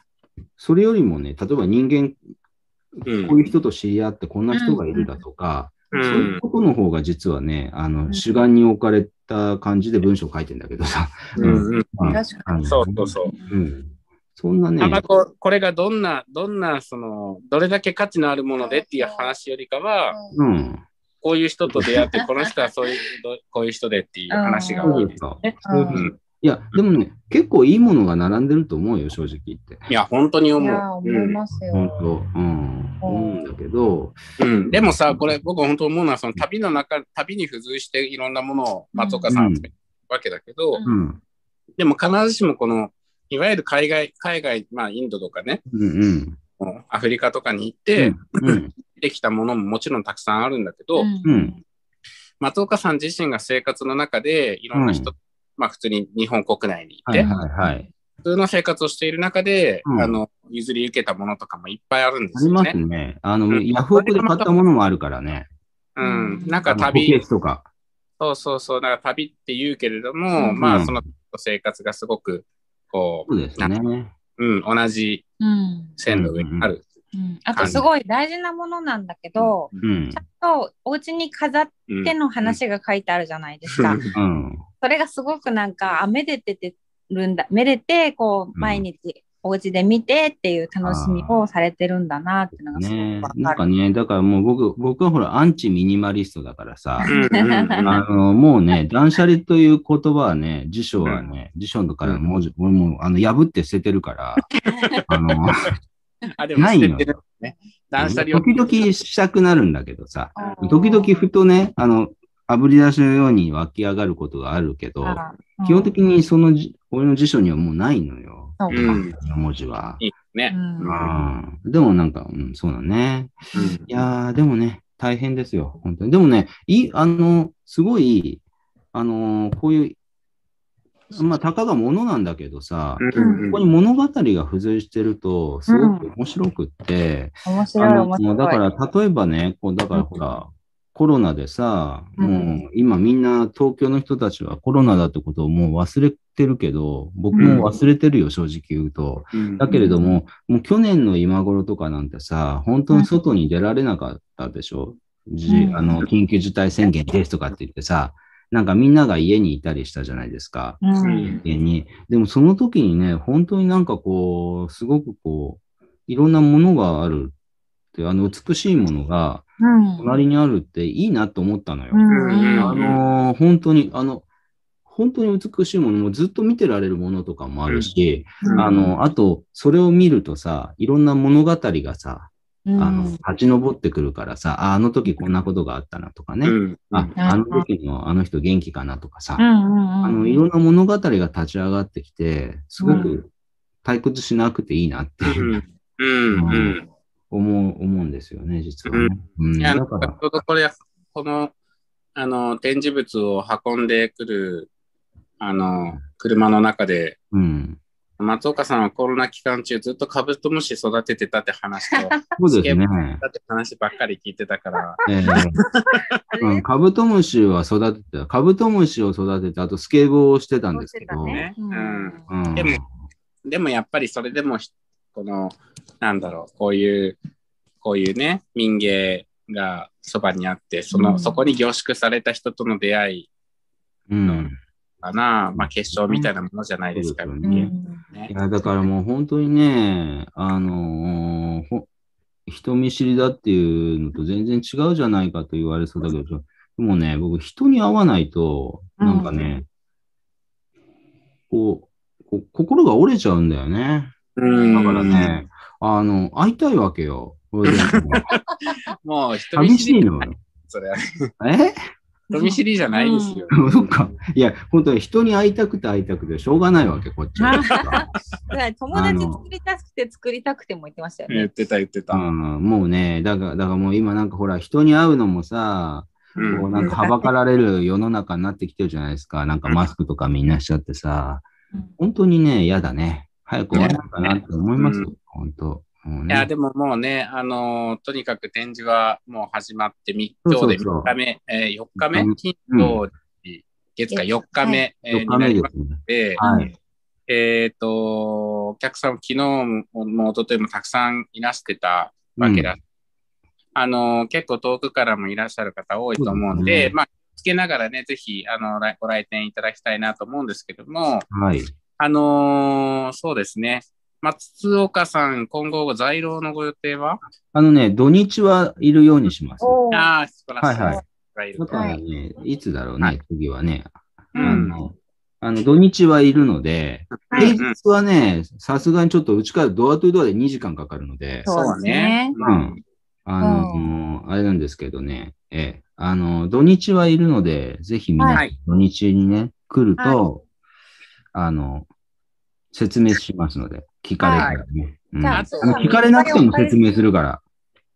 それよりもね、例えば人間、うんこういう人と知り合ってこんな人がいるだとか、うそういうんことの方が実はね、あの、ん主眼に置かれた感じで文章書いてんだけどさ。うんうん。まあ確かあのそうそうそう。うん。そんなねあん、まここれがどんな、どんな、その、どれだけ価値のあるものでっていう話よりかは、うん。こういう人と出会って、この人はそういう、どこういう人でっていう話が多いですね。いや、でもね、結構いいものが並んでると思うよ、正直言って。いや、本当に思いや、う。思いますよ。本当。うん。思うんだけど、うんうんでもさ、これ、僕本当思うのは、その旅の中、旅に付随していろんなものを松岡さんは集めてるわけだけど、うん。でも必ずしもこの、いわゆる海外、海外、まあ、インドとかね、うん。アフリカとかに行っうてん。うん。できたものももちろんたくさんあるんだけど、うん。松岡さん自身が生活の中でいろんな人、うまあ普通に日本国内にいて、はいはいはい。普通の生活をしている中で、うんあの、譲り受けたものとかもいっぱいあるんでありますよね。すね。あの、うんヤフオクで買ったものもあるからね。うん。なんか旅とか。そうそうそう、だから旅って言うけれども、うんまあその生活がすごく、こう、そうですね。うん、同じうん。線の上にある。うん。あとすごい大事なものなんだけど、うん。ちゃんとお家に飾っうんての話が書いてあるじゃないですか。うん。それがすごくなんか、あ、めでててるんだ、めでて、こう、うん。毎日お家で見てっていう楽しみをされてるんだなっていうのがすごねくわかる。なんかね、だからもう僕、僕はほら、アンチミニマリストだからさ、あの、もうね、断捨離という言葉はね、辞書はね、辞書からの文字、俺もう、あの、破って捨ててるから、あの、あ、でもないの捨ててるね。断捨離を。時々したくなるんだけどさ、うん時々ふとね、あの、炙り出しのように湧き上がることがあるけど、あ基本的にそのじ、俺の辞書にはもうないのよ。そうかうん。文字は。いいね。うんうんでもなんか、うん、そうだね。うんいやー、でもね、大変ですよ、本当に。でもね、いい、あの、すごい、あのーこういう、まあ、たかがものなんだけどさ、うんここに物語が付随してると、すごく面白くって、あ面白い、の、面白い。だから、例えばね、こう、だからほら、コロナでさ、うんもう今みんな東京の人たちはコロナだってことをもう忘れてるけど、僕も忘れてるよ、正直言うと。うんだけれども、もう去年の今頃とかなんてさ、本当に外に出られなかったでしょ、じうんあの緊急事態宣言ですとかって言ってさ、なんかみんなが家にいたりしたじゃないですか。うんうん家に。でもその時にね、本当になんかこう、すごくこう、いろんなものがあるって、あの美しいものがうん隣にあるっていいなと思ったのよ。うん。あのー本当に、あの、本当に美しいものもずっと見てられるものとかもあるし、うん。あの、あと、それを見るとさ、いろんな物語がさ、うん。あの、立ち上ってくるからさ、ああの時こんなことがあったなとかね、うん。あ、あの時のあの人元気かなとかさ、うんうんうんあの、いろんな物語が立ち上がってきて、すごく退屈しなくていいなっていう、うん。うん思う、思うんですよね、実はね。だから。ち、ょうどこれ、この、あの、展示物を運んでくる、あの、車の中で、うん。松岡さんはコロナ期間中ずっとカブトムシ育ててたって話と、そうですね。だって話ばっかり聞いてたから、ええ。うん、カブトムシは育ててた。カブトムシを育てて、あとスケボーをしてたんですけど、ね。うん。うん、でもでもやっぱりそれでもひ、この、なんだろう、こういう、こういうね、民芸がそばにあって、その、うん。そこに凝縮された人との出会いうん。かな、まあ結晶みたいなものじゃないですか、そう民ですよ芸ね。いや、だからもう本当にね、あの人見知りだっていうのと全然違うじゃないかと言われそうだけど、でもね、僕人に会わないと、なんかね、こうこ、心が折れちゃうんだよね。うんだからね、あの、会いたいわけよ。もう人寂見知りしいのよ。それは。え？人見知りじゃないですよ。そっか。いや、本当に人に会いたくて会いたくてしょうがないわけ、こっちは。友達作りたくて作りたくても言ってましたよね。言ってた言ってた。うん、もうね、だから、だからもう今なんかほら、人に会うのもさ、うんこうなんかはばかられる世の中になってきてるじゃないですか。なんかマスクとかみんなしちゃってさうん、本当にね、嫌だね。早く終わらないかなって思いますよ。う、本当。もうね。いや、でももうね、あのーとにかく展示はもう始まって、みそう今日でそうそう。3日目、えー、4日目？うん金土日。月か4日目、えー4日目でになりますね。ので、はい。えっ、と、お客さん、昨日も、も一昨日もたくさんいらしてたわけだ。あの、結構遠くからもいらっしゃる方多いと思うんで、そうですね。まあ、つけながらね、ぜひ、あの、来ご来店いただきたいなと思うんですけども、はい。あのーそうですね。松岡さん、今後、在廊のご予定は？あのね、土日はいるようにします。ああ、素晴らしい。はいはい。在廊だからね、い。つだろうね、次はね。あうん。の、あの土日はいるので、はい。平日はね、さすがにちょっとうちからドアトゥドアで2時間かかるので、そうね。ううん。ん。あの、あれなんですけどね、ええ、あの、土日はいるので、ぜひ皆土日にね、来ると、あの、説明しますので、聞かれたらね。うんじゃああの聞かれなくても説明するから、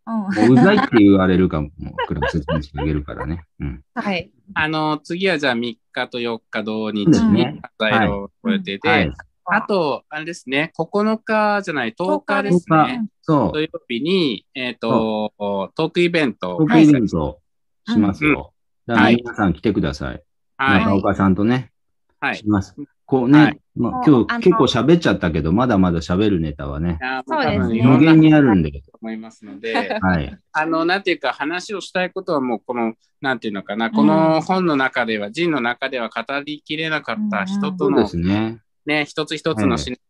うんもううざいって言われるかも、くらい説明してあげるからね。うん。はい。あの、次はじゃあ3日と4日同日にね在廊のご予定で、はい。あと、あれですね、9日じゃない、10日です10ね。そう土。曜日に、えっ、と、トークイベントトークイベントしますよ。だからはい皆さん来てください。はい。中岡さんとね、はい。します。こうね、はいまあ、もう今日結構喋っちゃったけど、まだまだ喋るネタはね、そうですね無限にあるんで。と思いますので、はい。あの、なんていうか、話をしたいことはもう、この、なんていうのかな、この本の中では、人の中では語りきれなかった人とのそうで、すね。ね、一つ一つのえし、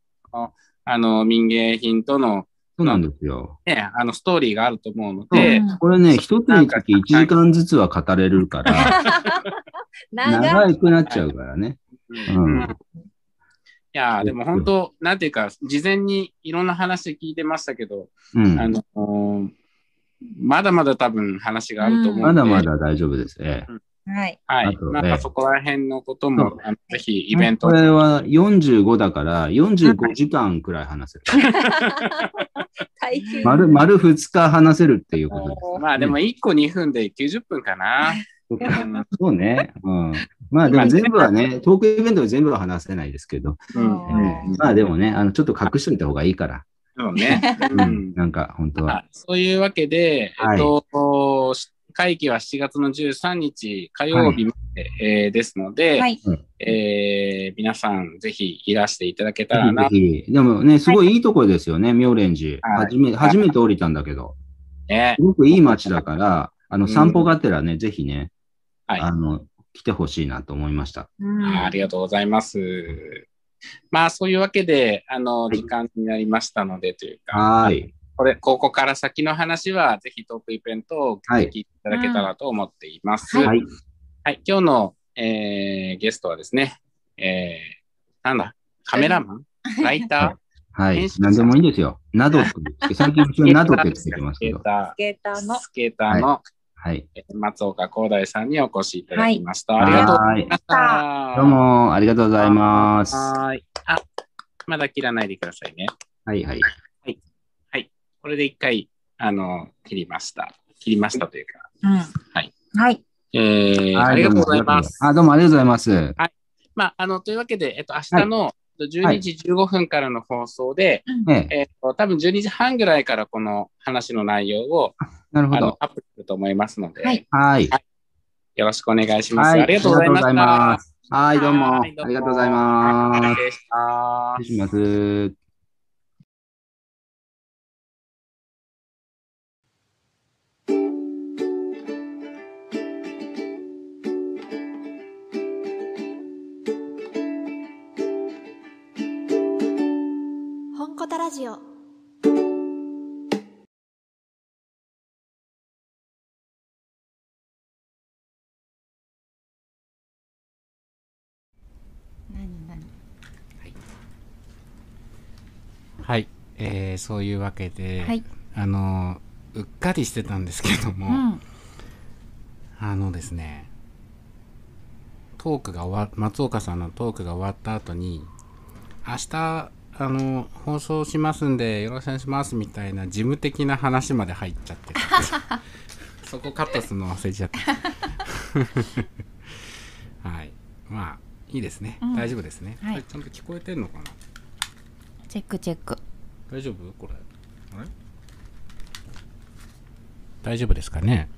あの、民芸品との、そうなんですよ。ね、あの、ストーリーがあると思うので、うんこれね、一つにつき1時間ずつは語れるから、長長くなっちゃうからね。うんうんいやーでも本当、なんていうか、事前にいろんな話聞いてましたけど、うんあ。のーまだまだ多分話があると思うので、まだまだ大丈夫です。ええはい。はい。あとねまあ、そこら辺のことそも、あのぜひイベントこれは45だから、45時間くらい話せる。大変。丸、丸2日話せるっていうことです。まあでも1個2分で90分かな。そうね。うん。まあでも全部はね、トークイベントは全部は話せないですけど、うんうんまあでもね、あの、ちょっと隠しといた方がいいから。そうね。ううんん。なんか、本当は。あそういうわけで、はいえっと、会期は7月の13日火曜日まで、えーですので、はい。えー皆さんぜひいらしていただけたらぜな。ひでもね、すごいいいところですよね、妙蓮寺。はい初め、初めて降りたんだけど、ねすごくいい街だから、あの、うん散歩がてらね、ぜひね、はいあの、来てほしいなと思いました。あありがとうございます。まあ、そういうわけで、あの、はい時間になりましたので、というか、はーい。これ、ここから先の話は、ぜひトークイベントをはい聞いていただけたらと思っています。ははい。い。今日の、えーゲストはですね、えーなんだ、カメラマン？ライタはい何でもいいんですよ。などって、最近などってつけてますけど。スケータスケーターのー、。スケーターの、はい。えー松岡光大さんにお越しいただきました。はいありがとうございました。どうも、ありがとうございます。はい。あ、まだ切らないでくださいね。いはい。これで一回、あの、切りました。切りましたというか。うん。はい。はい。えー、はありがとうございます。あ、どうもありがとうございます。まあ、あの、というわけで、えっと、明日の12時15分からの放送で、ええ、えっと、多分12時半ぐらいからこの話の内容を、なるほど。あのアップすると思いますので、はいはい。よろしくお願いします。はいありがとうございます。はい、どうも。ありがとうございます。失礼しますラジオ。何何？はい、えーそういうわけで、はい。あのうっかりしてたんですけども、うん。あのですねトークが終わ松岡さんのトークが終わった後に明日あの放送しますんでよろしくお願いしますみたいな事務的な話まで入っちゃって。てそこカットするの忘れちゃった。はい。まあいいですね、うん。大丈夫ですね、はい。ちゃんと聞こえてんのかな？チェックチェック。大丈夫？これ。あれ？大丈夫ですかね？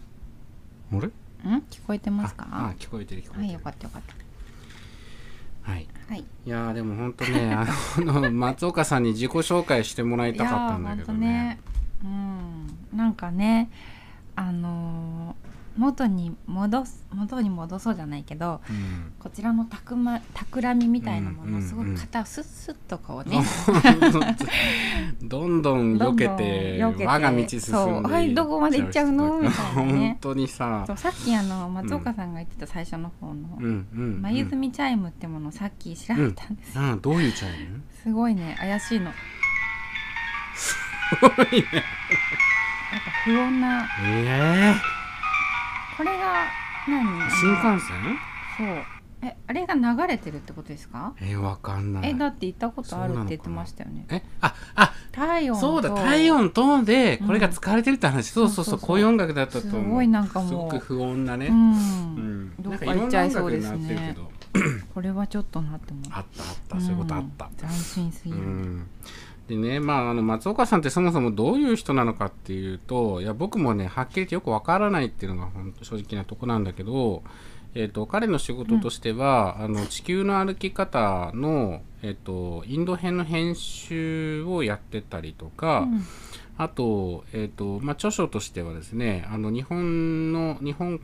あれ？ん？聞こえてますか？ああ聞こえてる聞こえてる。はいよかったよかっはい。たはい。いやーでも本当ねあの 松岡さんに自己紹介してもらいたかったんだけどいやーねね。うん。なんかねあのー元に戻す元に戻そうじゃないけどうん。こちらのたくま企みみたいなものすごく肩をスッスッとこうね、どんどん避けてどんどん避けて我が道進んでそうはいどこまで行っちゃうのみたいなね本当にささっきあの松岡さんが言ってた最初の方のうんうんうん眉墨チャイムってものをさっき調べたんですよ、あどういうチャイムすごいね怪しいのすごいねやっぱ不穏なえこれが何？ー、新幹線？そう。えあれが流れてるってことですか？えー、わかんない。えだって行ったことあるって言ってましたよね。えああ台湾と。そうだ台湾とでうん。これが使われてるって話、そうそうそうそうそうこういう音楽だったとすごいなんかもう。すごく不穏なね、ううん。んどっか行っちゃいそうですね。これはちょっとなって思うあったあった。そういうことあった、うん。斬新すぎる、うんでねまああの松岡さんってそもそもどういう人なのかっていうといや僕もねはっきり言ってよくわからないっていうのが本当正直なとこなんだけど、えー、と彼の仕事としては、あの地球の歩き方の、えー、とインド編の編集をやってたりとか、うん。あと,、えーとまあ、著書としてはですねあの日本の日本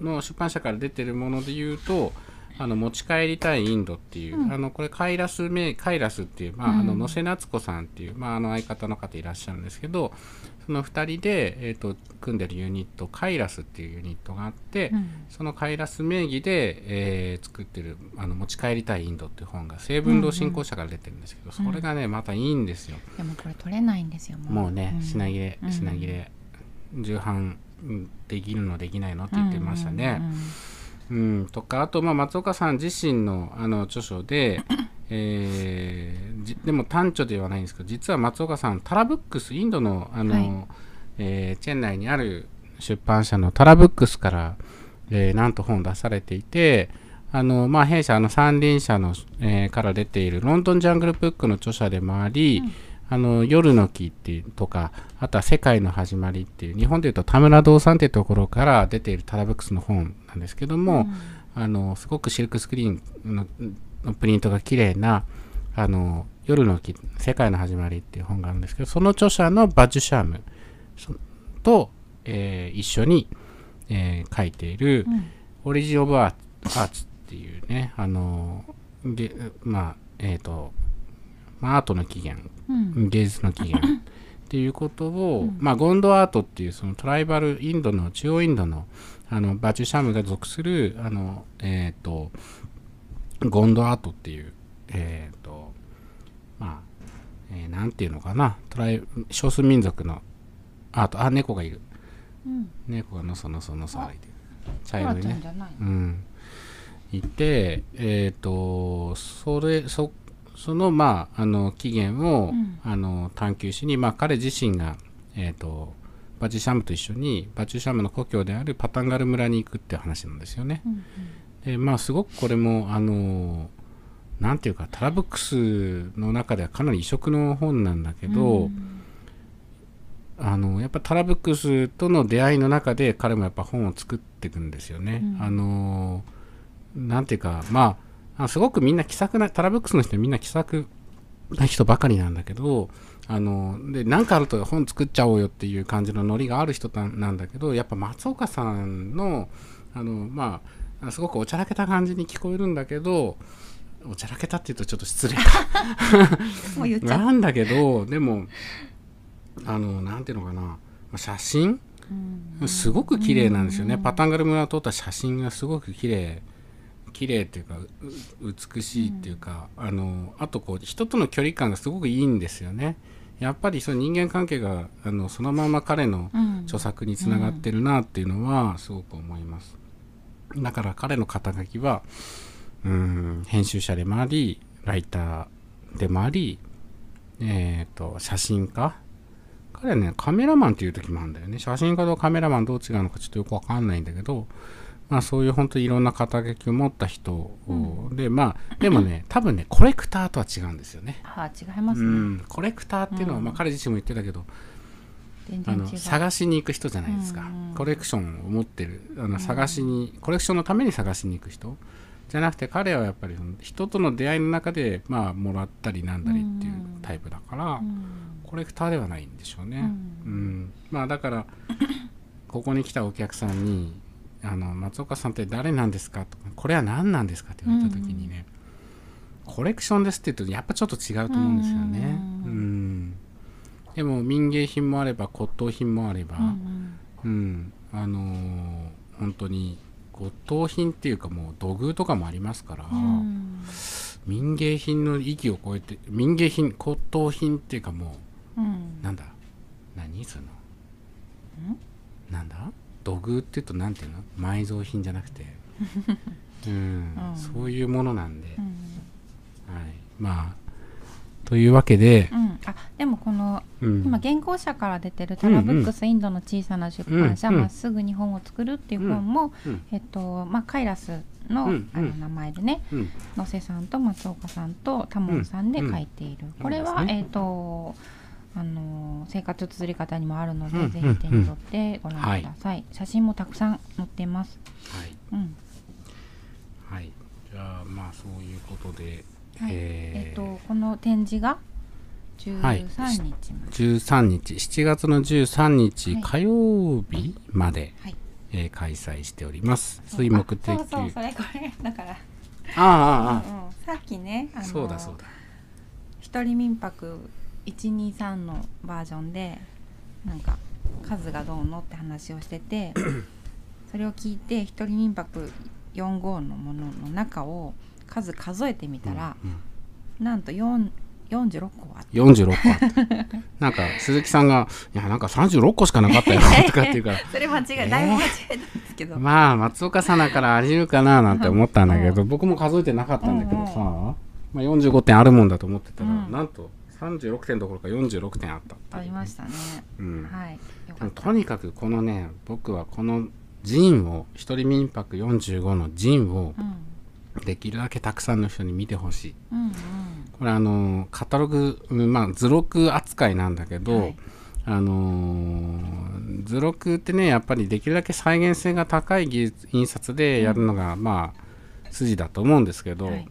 の出版社から出てるもので言うとあの持ち帰りたいインドっていう、うん。あのこれカイラス名カイラスっていう、まああのうん野瀬夏子さんっていう、まあ、あの相方の方いらっしゃるんですけどその2人で、えー、と組んでるユニットカイラスっていうユニットがあって、うん。そのカイラス名義で、えー作ってるあの「持ち帰りたいインド」っていう本が成文堂新興社から出てるんですけど、それがねまたいいんですよ。でもこれ取れないんですよもうね、ん。品切れうん。品切れ。重版うんできるのできないのって言ってましたね。うんうんうんうんとかあとまあ松岡さん自身のあの著書で、えーじでも短著ではないんですけど実は松岡さんタラブックスインドのあの、はい。えーチェン内にある出版社のタラブックスから、えーなんと本出されていてあの、まあ、弊社あの三輪社の、えーから出ているロンドンジャングルブックの著者でもあり、あの夜の木っていうとかあとは世界の始まりっていう日本でいうと田村堂さんっていうところから出ているタラブックスの本なんですけども、あのすごくシルクスクリーンののプリントが綺麗なあの夜の木世界の始まりっていう本があるんですけどその著者のバッジュシャームそと、えー一緒に、えー書いているうん「オリジン・オブ・アーツ」っていうねあのでまあえっ、と、まあ、アートの起源。うん。芸術の起源。っていうことを、うん。まあ、ゴンドアートっていうそのトライバルインドの中央インドのあのバチュシャムが属するあの、えー、とゴンドアートっていう、えーとまあえーなんていうのかな。トライ少数民族のアートあ猫がいる。うん。猫がのそのそのそ歩いてる茶色いね。うん、いて、えっ、と、それ、そ、その、まあ、あの、起源を、うんあの、探求しに、まあ、彼自身が、えっ、と、バチュシャムと一緒に、バチュシャムの故郷であるパタンガル村に行くっていう話なんですよね。うんで、まあ、すごくこれも、あの、なんていうか、タラブックスの中ではかなり異色の本なんだけど、うんあのやっぱタラブックスとの出会いの中で彼もやっぱ本を作っていくんですよね。うんあのなんていうかまああすごくみんな気さくなタラブックスの人はみんな気さくな人ばかりなんだけどあので何かあると本作っちゃおうよっていう感じのノリがある人ななんだけどやっぱ松岡さんのあのまあすごくおちゃらけた感じに聞こえるんだけどおちゃらけたっていうとちょっと失礼か。もう言っちゃう。なんだけどでもあのなんていうのかな。まあ写真？うん。すごく綺麗なんですよね、うん。パタンガル村を撮った写真がすごく綺麗綺麗っていうかう美しいっていうか、あのあとこう人との距離感がすごくいいんですよねやっぱりその人間関係があのそのまま彼のうん著作につながってるなっていうのはすごく思います。だから彼の肩書きは、うん、編集者でもあり、ライターでもあり、えっ、と、写真家彼はね、カメラマンっていう時もあるんだよね。写真家とカメラマンどう違うのかちょっとよくわかんないんだけど、まあそういう本当にいろんな肩書きを持った人を、で、まあ、でもね、多分ね、コレクターとは違うんですよね。あ違いますね、うん、コレクターっていうのは、うん。まあ彼自身も言ってたけど、あの探しに行く人じゃないですか、うんうんコレクションを持ってる。あの探しに、コレクションのために探しに行く人。じゃなくて彼はやっぱりその人との出会いの中でまあもらったりなんだりっていうタイプだから、うん。コレクターではないんでしょうね、ううんん。まあだからここに来たお客さんに「あの松岡さんって誰なんですか?」とか「これは何なんですか?」って言われた時にね、コレクションですって言うとやっぱちょっと違うと思うんですよね。うん。うん。でも民芸品もあれば骨董品もあれば、うんうん、あのー本当に骨董品っていうかもう土偶とかもありますから、うん。民芸品の域を超えて民芸品骨董品っていうかもうん。うなんだ？何その？なんだ？土偶っていうとなんていうの？埋蔵品じゃなくて、うん。うん。そういうものなんで、うん。はい、まあというわけで、うん。あでもこのうん。今原稿者から出てる「タマブックスインドの小さな出版社まっすぐ日本を作る」っていう本も、うん。えっとまあ、カイラスの,、うんあの名前でねうん。野瀬さんと松岡さんとタモンさんで書いている、これは、えっとあの生活綴り方にもあるので、うんぜひ手に取ってご覧ください、写真もたくさん載っています、はい。うん。はい、じゃあまあそういうことで、はい。えー。えっとこの展示がはい13日まで、13日。7月の13日はい。火曜日まで、はい。えー開催しております。水木的。あそうそうそれこれだから、あああうんうん。さっきねああのそうだそうだ。一人民泊123のバージョンでなんか数がどうのって話をしてて それを聞いて一人民泊45のものの中を数数えてみたら、うんなんと4 46個あって46個あった。なんか鈴木さんが「いやなんか36個しかなかったよ」とかっていうから。それ間違え、えーだいぶ間違えたんですけど、まあ松岡さんだからあり得るかななんて思ったんだけど、僕も数えてなかったんだけどさ、うんまあ、45点あるもんだと思ってたら、うん。なんと36点どころか46点あった。ありましたね、うん。はい。とにかくこのね僕はこの陣を一人民泊45の陣をうん。できるだけたくさんの人に見てほしい。うんうん。これあのカタログうんまあ図録扱いなんだけど、はい。あのー図録ってねやっぱりできるだけ再現性が高い技術印刷でやるのが、まあ筋だと思うんですけど、はい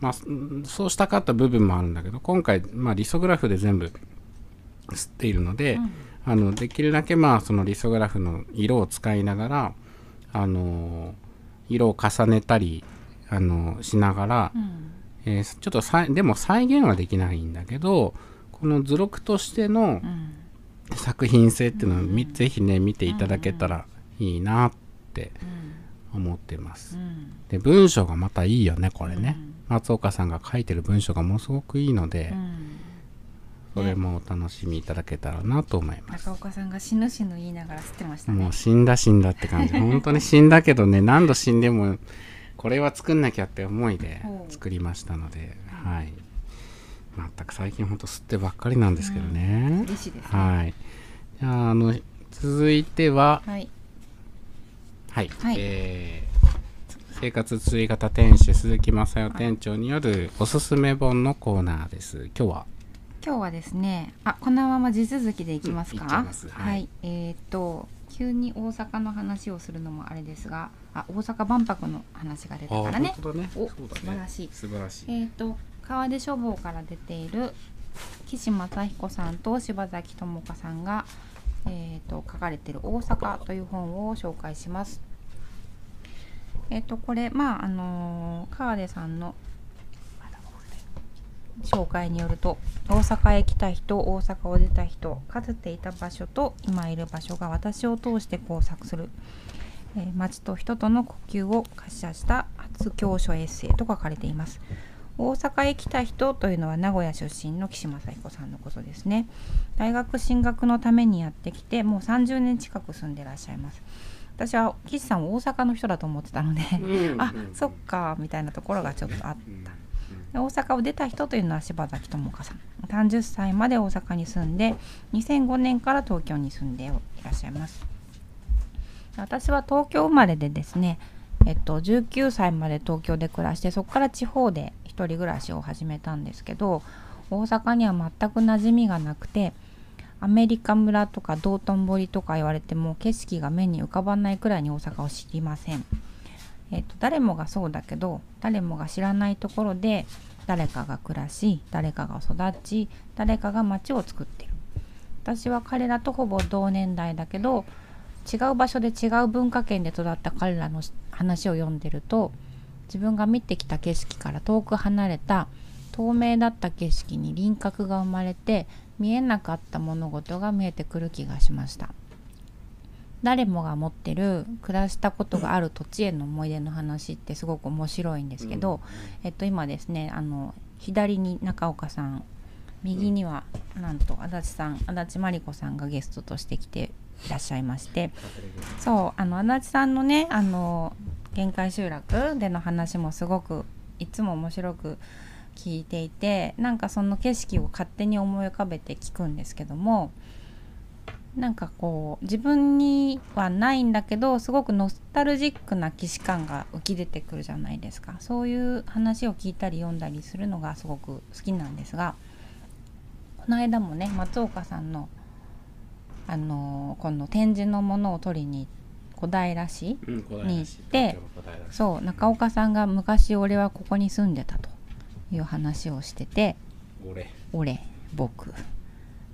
まあ、うんそうしたかった部分もあるんだけど今回、まあ、リソグラフで全部吸っているので、うん。あのできるだけまあそのリソグラフの色を使いながら、あの色を重ねたり、あのしながら、うん。えーちょっとさいでも再現はできないんだけどこの図録としてのうん。作品性っていうのをみ、ぜひね見ていただけたらいいなって思ってます。うん。で文章がまたいいよねこれね、うん。松岡さんが書いてる文章がものすごくいいので、うん。それもお楽しみいただけたらなと思います。中岡さんが死ぬ死ぬ言いながら吸ってましたね。もう死んだ死んだって感じ。本当に死んだけどね 何度死んでもこれは作んなきゃって思いで作りましたのではい。全く最近ほんと吸ってばっかりなんですけどね、嬉しいですね。はい。じゃああの続いてははいはい、はい。えー生活追い型店主鈴木正代店長によるおすすめ本のコーナーです。今日は？今日はですねあこのまま地続きでいきますか、うんす。はい。はい。えーっと急に大阪の話をするのもあれですがあ大阪万博の話が出たからね。ね。お素晴らしい。素晴らしい。えーっと川出書房から出ている岸正彦さんと柴崎智香さんが、えー、と書かれてる「大阪」という本を紹介します。えっ、とこれまああのー川出さんの紹介によると大阪へ来た人大阪を出た人かつていた場所と今いる場所が私を通して交錯する、えー街と人との呼吸を可視化した初教書エッセイと書かれています大阪へ来た人というのは名古屋出身の岸正彦さんのことですね。大学進学のためにやってきてもう30年近く住んでらっしゃいます。私は岸さんを大阪の人だと思ってたのでうん あそっかみたいなところがちょっとあった。で大阪を出た人というのは柴崎智香さん。30歳まで大阪に住んで2005年から東京に住んでいらっしゃいます。私は東京生まれでですねえっと19歳まで東京で暮らしてそこから地方で一人暮らしを始めたんですけど大阪には全く馴染みがなくてアメリカ村とか道頓堀とか言われても景色が目に浮かばないくらいに大阪を知りません。えっと誰もがそうだけど誰もが知らないところで誰かが暮らし誰かが育ち誰かが街を作ってる私は彼らとほぼ同年代だけど違う場所で違う文化圏で育った彼らの話を読んでると自分が見てきた景色から遠く離れた透明だった景色に輪郭が生まれて見えなかった物事が見えてくる気がしました。誰もが持ってる暮らしたことがある土地への思い出の話ってすごく面白いんですけど、えっと今ですねあの左に中岡さん右にはなんと足立さん足立真理子さんがゲストとして来ていらっしゃいまして。そうあの足立さんのねあの限界集落での話もすごくいつも面白く聞いていてなんかその景色を勝手に思い浮かべて聞くんですけどもなんかこう自分にはないんだけどすごくノスタルジックな既視感が浮き出てくるじゃないですか。そういう話を聞いたり読んだりするのがすごく好きなんですがこの間もね松岡さんのあのこの展示のものを取りに行っ小平市に行市って東京の小平市。そう中岡さんが昔俺はここに住んでたという話をしてて俺。俺僕。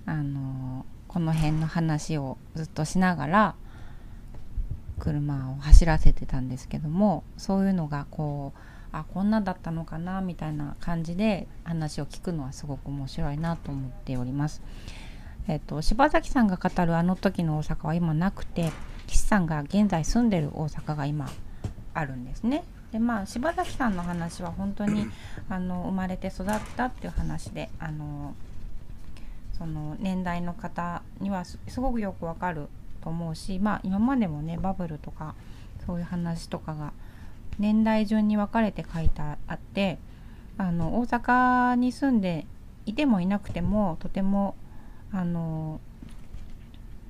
あのこの辺の話をずっとしながら車を走らせてたんですけどもそういうのがこうあこんなだったのかなみたいな感じで話を聞くのはすごく面白いなと思っております。えっと柴崎さんが語るあの時の大阪は今なくて岸さんが現在住んでる大阪が今あるんですね。でまあ柴崎さんの話は本当に あの生まれて育ったっていう話であのその年代の方にはすすごくよくわかると思うしまあ今までもねバブルとかそういう話とかが年代順に分かれて書いてあってあの大阪に住んでいてもいなくてもとてもあの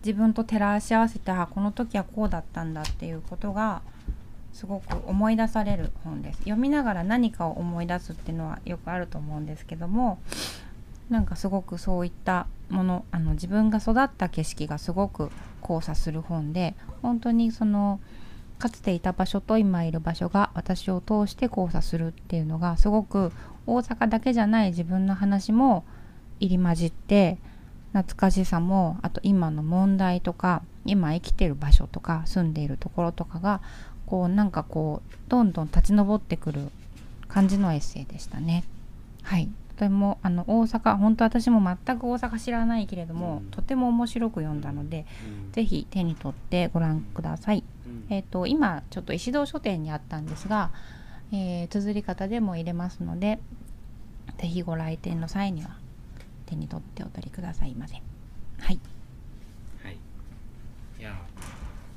自分と照らし合わせてあこの時はこうだったんだっていうことがすごく思い出される本です。読みながら何かを思い出すっていうのはよくあると思うんですけどもなんかすごくそういったものあの自分が育った景色がすごく交差する本で本当にそのかつていた場所と今いる場所が私を通して交差するっていうのがすごく大阪だけじゃない自分の話も入り混じって懐かしさもあと今の問題とか今生きてる場所とか住んでいるところとかがこうなんかこうどんどん立ち上ってくる感じのエッセイでしたね。はいとてもあの大阪本当私も全く大阪知らないけれども、うんとても面白く読んだので、ぜひ手に取ってご覧ください。えっ、と今ちょっと石堂書店にあったんですが、えー綴り方でも入れますので、ぜひご来店の際には手に取ってお取りくださいませ。はい。はい。いや、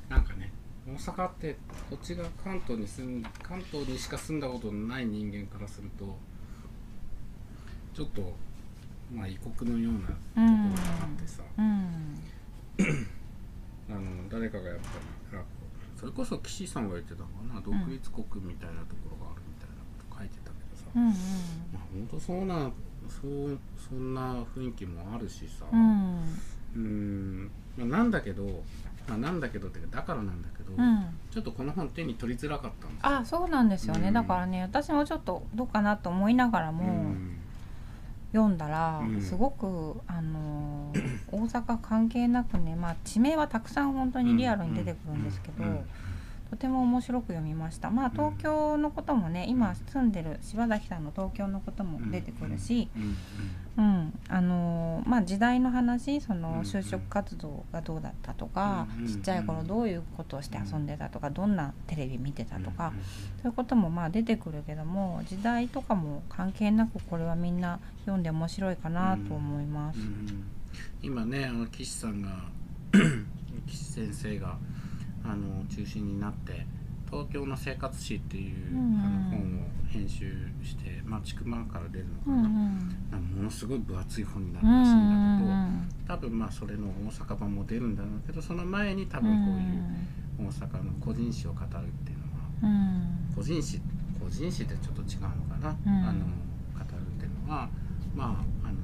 なんかね、大阪って、こっちが関東に住ん、関東にしか住んだことのない人間からすると、ちょっと、まあ異国のようなところがあってさ、うん。あの誰かがやっぱりそれこそ岸さんが言ってたのかな独立国みたいなところがあるみたいなこと書いてたけどさ、うんうん。まあ本当そうなそうそんな雰囲気もあるしさ、うん。なんだけど、まあ、なんだけどっていうかだからなんだけど、うん。ちょっとこの本手に取りづらかったんですよ。あ、そうなんですよね。うん。だからね、私もちょっとどうかなと思いながらも、うん。読んだら、うん。すごくあのー 大阪関係なくね、まあ地名はたくさん本当にリアルに出てくるんですけど、とても面白く読みました。まあ東京のこともね、今住んでる柴崎さんの東京のことも出てくるし、うん。うん、あのーまあ時代の話、そうん。の就職活動がどうだったとか、うん。ちっちゃい頃どういうことをして遊んでたとか、どんなテレビ見てたとか。うん。そういうこともまあ出てくるけども時代とかも関係なくこれはみんな読んで面白いかなと思います。う。ん。今ねあの岸さんが 岸先生があの中心になって東京の生活史っていう、うんうん。あの本を編集して、まあ、ちくまから出るのかな,、うんうん。なものすごい分厚い本になるうんらしいんだけど、うん多分まあそれの大阪版も出るんだろうけどその前に多分こういう大阪の個人史を語るっていうのはうん。個人史個人史ってちょっと違うのかな、うん。あの語るっていうのはまああの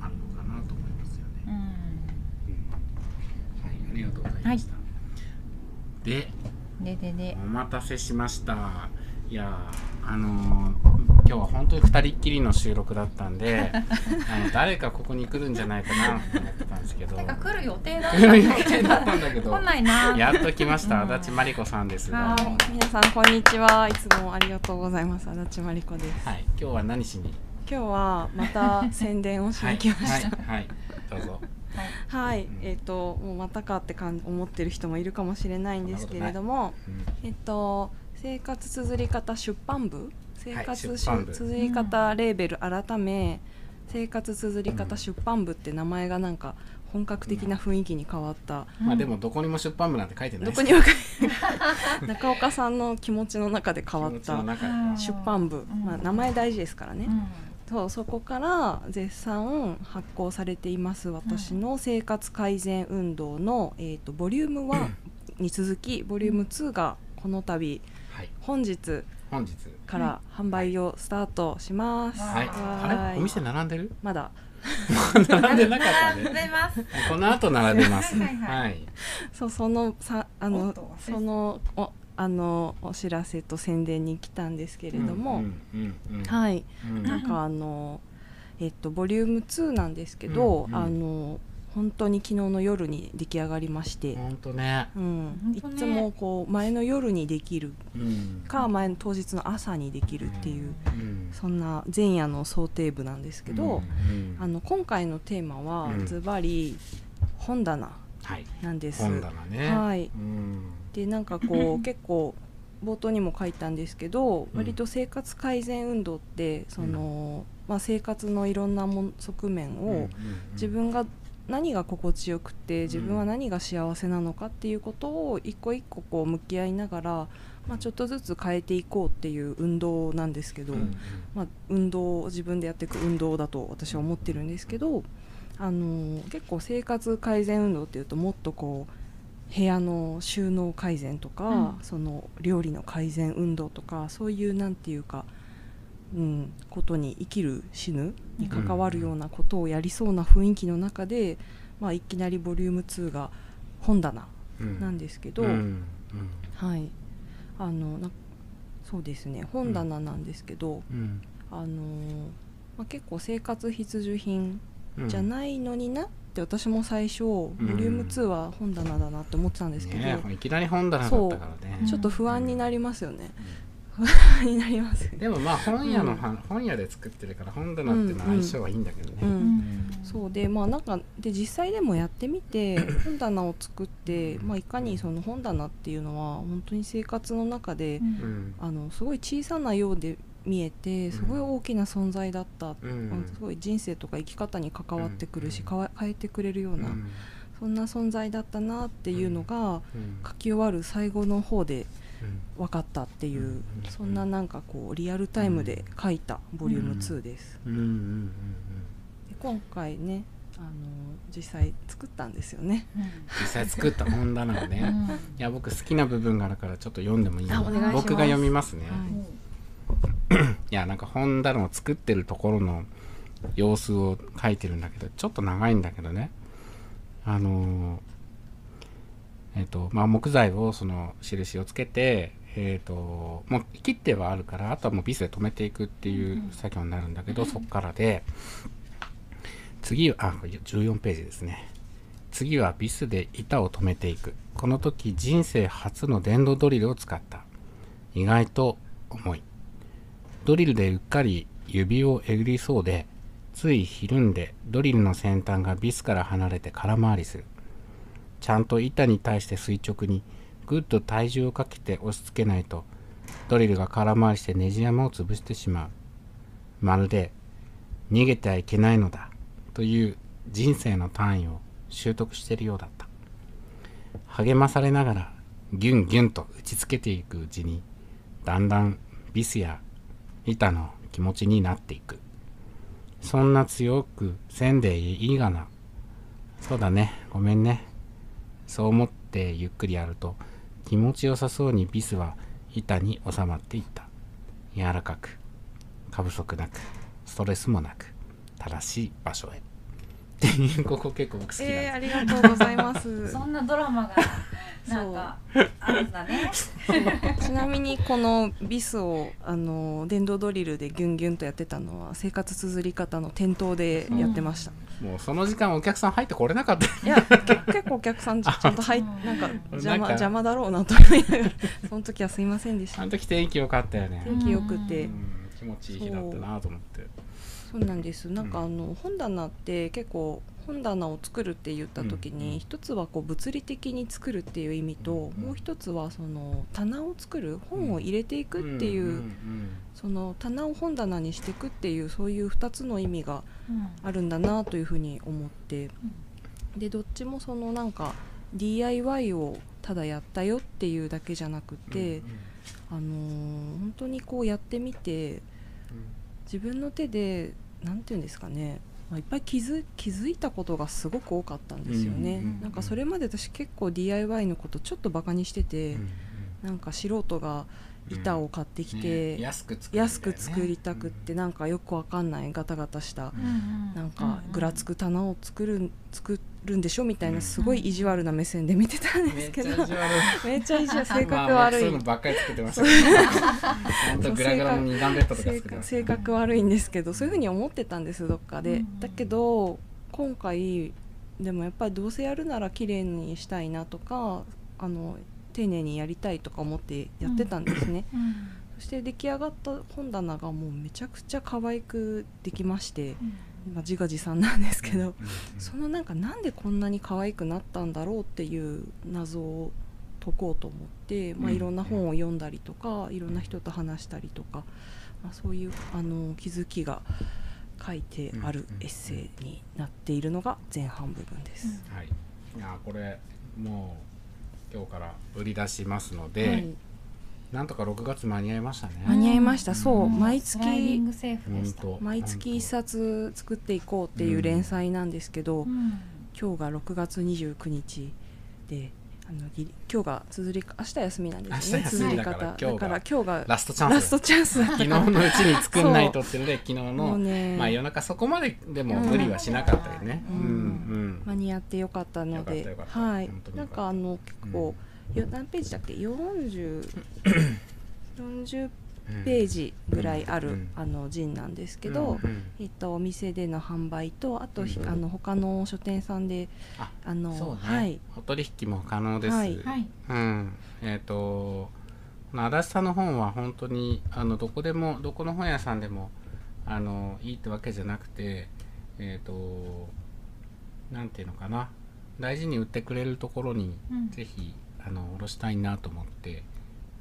あるのかなと思いますよね。うん。うん。はい、ありがとうございました。で、ででで。お待たせしました。いやー、あのー今日は本当に二人っきりの収録だったんで、あの誰かここに来るんじゃないかなと思ってたんですけど、てか来る予定だっ来る予定だったんだけど。来、ないな。やっと来ました、うん足立真理子さんです。ははい。い、皆さんこんにちは。いつもありがとうございます。足立真理子です。今日は何しに？今日はまた宣伝をしはい、に来ました。はい、はい、どうぞ。はい、えっ、ともうまたかってかん思ってる人もいるかもしれないんですけれどもうん。えっと生活綴り方出版部？生活綴り方レーベル改め、生活綴り方出版部って名前がなんか本格的な雰囲気に変わった、まあでもどこにも出版部なんて書いてない。どですこにも書いて中岡さんの気持ちの中で変わった出版部、ん。まあ、名前大事ですからね、うんそうそこから絶賛発行されています私の生活改善運動の、えー、とボリューム 1に続きボリューム2がこの度はい、本日本日。から販売をスタートします。はい、あれ？お店並んでる？まだ 並んでなかった並んね。でますこの後並んでます。はいはいはい。そうそのさあおのそのおあのお知らせと宣伝に来たんですけれども、うんうんうんはいうんなんかあのえっとボリューム2なんですけど、うんうんあの本当に昨日の夜に出来上がりまして、ほんとね。うんいつもこう前の夜にできるうん。か前の当日の朝にできるっていう、うん。そんな前夜の想定部なんですけど、うんあの今回のテーマはうんズバリ本棚はい。なんです。本棚ね。はいうん。でなんかこう結構冒頭にも書いたんですけど、うん。割と生活改善運動ってその、まあ、生活のいろんなもん側面を、自分が何が心地よくて自分は何が幸せなのかっていうことを一個一個こう向き合いながら、まあ、ちょっとずつ変えていこうっていう運動なんですけど、うん。うんまあ、運動を自分でやっていく運動だと私は思ってるんですけど、あのー結構生活改善運動っていうともっとこう部屋の収納改善とか、うん。その料理の改善運動とかそういうなんていうか、うん、ことに生きる死ぬに関わるようなことをやりそうな雰囲気の中で、まあ、いきなりボリューム2が本棚うん。なんですけど、はい。あのなそうですね。本棚なんですけど、うん。あのーまあ、結構生活必需品うん。じゃないのになって私も最初、ボリューム2は本棚だなって思ってたんですけど、ねいきなり本棚だったからね。ちょっと不安になりますよね、不安になりますでもまあ本屋のうんは本屋で作ってるから本棚っていうのは相性はいいんだけどね。うん。そうでまあなんかで実際でもやってみて本棚を作って、まあ、いかにその本棚っていうのは本当に生活の中で、うん。あのすごい小さなようで見えてすごい大きな存在だった、うん。まあすごい人生とか生き方に関わってくるし、変えてくれるような、うん。そんな存在だったなっていうのがうん。書き終わる最後の方でうん。分かったっていう、うん。そんななんかこうリアルタイムで書いたボリューム2です。うん。うんうんで今回ねあの実際作ったんですよね。実際作った本棚をね、いや僕好きな部分があるからちょっと読んでもいい僕が読みますね、はいい、やなんか本棚を作ってるところの様子を書いてるんだけどちょっと長いんだけどね。あのーえっ、とまあ木材をその印をつけてえっ、ともう切ってはあるからあとはもうビスで留めていくっていう作業になるんだけど、そっからで次はあこれ14ページですね。次はビスで板を留めていく。この時人生初の電動ドリルを使った。意外と重いドリルでうっかり指をえぐりそうでついひるんでドリルの先端がビスから離れて空回りする。ちゃんと板に対して垂直にぐっと体重をかけて押し付けないとドリルが空回りしてネジ山を潰してしまう。まるで逃げてはいけないのだという人生の単位を習得しているようだった。励まされながらギュンギュンと打ちつけていくうちにだんだんビスや板の気持ちになっていく。そんな強くせんでいいがな。そうだね。ごめんね。そう思ってゆっくりやると気持ちよさそうにビスは板に収まっていった。柔らかく過不足なくストレスもなく正しい場所へ。っていうここ結構僕好きなんです、えー、ありがとうございます。そんなドラマがなんかあるんだね。ちなみにこのビスをあの電動ドリルでギュンギュンとやってたのは生活綴り方の店頭でやってました、もうその時間お客さん入ってこれなかった。いやけ結構お客さんちゃんと入っなんか邪魔邪魔だろうなと思いながらその時はすいませんでした。あの時天気良かったよね、天気良くて、うん。気持ちいい日だったなと思って。そう。なんです。なんかあの本棚って結構本棚を作るって言った時に一つはこう物理的に作るっていう意味ともう一つはその棚を作る本を入れていくっていうその棚を本棚にしていくっていうそういう2つの意味があるんだなというふうに思ってでどっちもそのなんか DIY をただやったよっていうだけじゃなくて、うんあのー本当にこうやってみて自分の手で何て言うんですかね、まあ、いっぱい気づ気づいたことがすごく多かったんですよね、うんうんうんなんかそれまで私結構 DIY のことちょっとバカにしてて、うんなんか素人が板を買ってきて、ね安く作る安く作りたくってなんかよくわかんないガタガタしたうんなんかぐらつく棚を作る作るんでしょみたいうん。なすごい意地悪な目線で見てたんでめすけど。っちゃ意地悪。めっちゃ意地悪。性格悪い。そういうのばっかり作ってましたけどほんとグラグラの二段ベッドとか作性格悪いんですけどそういうふうに思ってたんですどっかで、うん。だけど今回でもやっぱりどうせやるなら綺麗にしたいなとかあの丁寧にやりたいとか思ってやってたんですね、そして出来上がった本棚がもうめちゃくちゃ可愛くできまして、まあ、自画自賛なんですけど、そのなんかなんでこんなに可愛くなったんだろうっていう謎を解こうと思って、まあ、うんいろんな本を読んだりとかいろんな人と話したりとか、まあ、そういうあの気づきが書いてあるエッセイになっているのが前半部分です。はい。いやこれもう今日から売り出しますので、はいなんとか6月間に合いましたね、間に合いました、そう。うん毎月毎月1冊作っていこうっていう連載なんですけど、うん。今日が6月29日であのぎ今日が綴り明日休みなんですよね。綴りみだから方。今日が。だから今日がラストチャンス。ラストチャンス昨日のうちに作んないとっていうので昨日ものまあ夜中そこまででも無理はしなかったよね。ううん。んうん。間に合ってよかったので。はい。なんかあの結構、よ何ページだっけ？40 40 ページぐらいある、うん。あのジンなんですけど、うん。えっと、お店での販売とあと、ひうん。あの他の書店さんでああのそうね、はい。お取引も可能です。はい。はい。うん。えっ、とこの足立さんの本は本当にあのどこでもどこの本屋さんでもあのいいってわけじゃなくてえっ、となんていうのかな。大事に売ってくれるところにうん。ぜひあの下ろしたいなと思って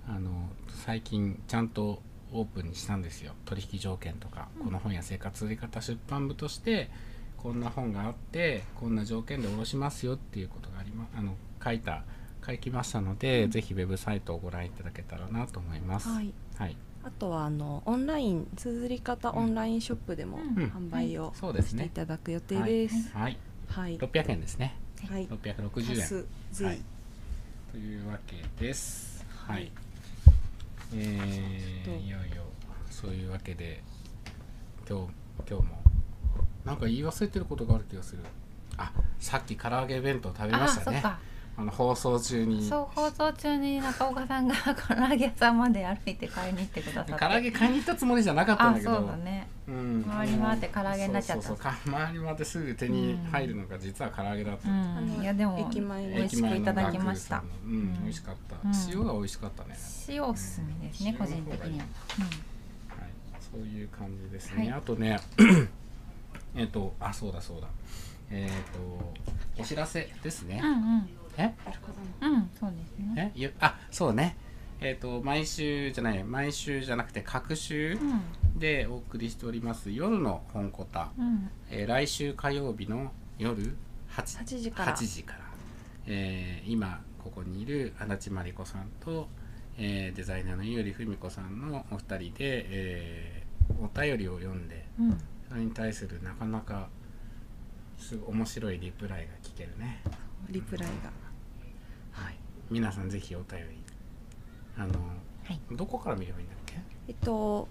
あの最近ちゃんとオープンにしたんですよ取引条件とか、この本や生活売り方出版部としてこんな本があってこんな条件で下ろしますよっていうことがありまあの書いた書きましたので、ぜひウェブサイトをご覧いただけたらなと思います。はいはい、あとはあのオンライン綴り方オンラインショップでもうん販売をしていそうですね。ただく予定です。はい、はい。600円ですね。はい。660円。はいというわけです。ははいい。えー、いよいよそういうわけで今日今日もなんか言い忘れてることがある気がする。あ、さっき唐揚げ弁当食べまあ、したね。あの放送中に。そう放送中に中岡さんが 唐揚げ屋さんまで歩いて買いに行ってくださって。唐揚げ買いに行ったつもりじゃなかったんあ、だけど。そうだね。うん、回り回って唐揚げになっちゃった。そうそうそう。か回り回ってすぐ手に入るのが実は唐揚げだった、うあん。のいやでも駅前の美味しくいただきました。うん、美味しかった、うん塩が美味しかったね、塩おすすめですね、うん。個人的には。はい、そういう感じですね、はい。あとね えっとあそうだそうだ。えっ、とお知らせですね、うん。うんうん。え？うん、そうですね。え？ゆあそうねえっ、と毎週じゃない毎週じゃなくて各週うん。でお送りしております夜の本コタ、うん。えー来週火曜日の夜 8, 8時から。8時から、えー今ここにいる足立真理子さんと、えーデザイナーのゆりふみ子さんのお二人で、えーお便りを読んでうん。それに対するなかなかすごい面白いリプライが聞けるね。リプライが。はい。皆さんぜひお便りあの、はい。どこから見ればいいんだっけ？えっと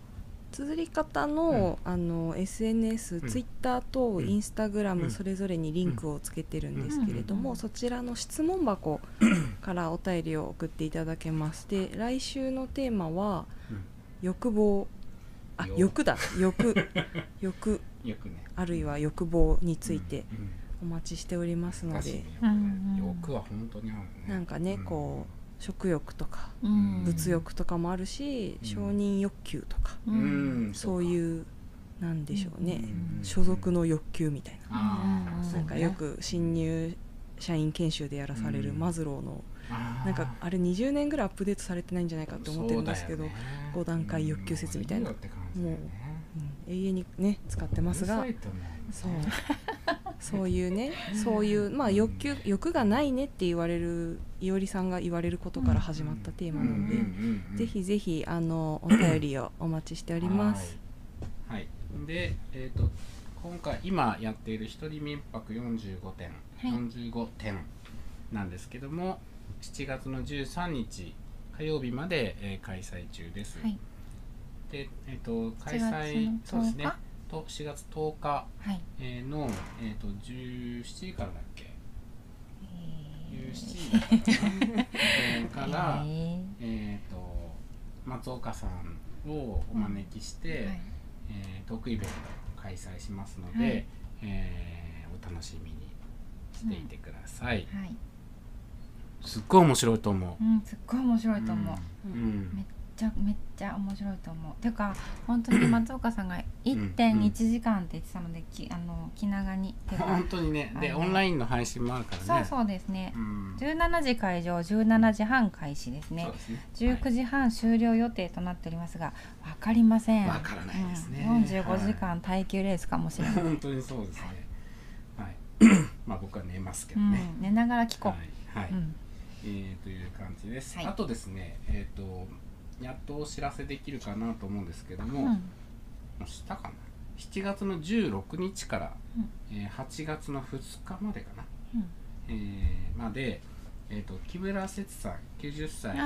綴り方の,、あの SNS、うん。ツイッターとうん。インスタグラムうん。それぞれにリンクをつけてるんですけれども、うん。そちらの質問箱からお便りを送っていただけます。で来週のテーマは、うん。欲望。あよ欲だ。欲。欲。ね。あるいは欲望についてうん。お待ちしておりますので。欲は本当にあるね。なんかね、うん。こう食欲とかうん。物欲とかもあるし、うん。承認欲求とか、そうういうなんでしょうね、うん。所属の欲求みたいな、なんかよく新入社員研修でやらされるうん。マズローの、なんかあれ20年ぐらいアップデートされてないんじゃないかって思ってるんですけど、そうだよね。五段階欲求説みたいな。もう永遠にね使ってますが。そうそういうねそういうまあ欲求欲がないねって言われるいおりさんが言われることから始まったテーマなので、ぜひぜひあのお便りをお待ちしております。はい、はい。で、えー、と今回今やっている一人民泊45点、はい。45点なんですけども7月の13日火曜日まで、えー開催中です、はい。で、えー、と開4催月の10そうですねと4月10日、はい。えーの、えー、と17時からだっけ？え17時だったか から、ええー、と松岡さんをお招きして、ーはい。えートークイベントを開催しますので、はい。えーお楽しみにしていてください、はい。すっごい面白いと思う、うんすっごい面白いと思う、うん。うんちゃめっちゃ面白いと思う。ていうか本当に 松岡さんが1.1時間って言ってたので、きあの気長に本当にねでオンラインの配信もあるからね。そうそうですね、うん。17時会場17時半開始ですね。ですね。19時半終了予定となっておりますが分かりません。わからないですね。うん、45時間耐久レースかもしれない、本当にそうですね。はい。まあ僕は寝ますけうんどね、寝ながら聞こはい、はい。う、うん。えーという感じです、はい。あとですねえっ、とやっとお知らせできるかなと思うんですけども、うん。もうしたかな。7月の16日から、うん。えー8月の2日までかな、うん。えーまで、えー、と木村節さん90歳、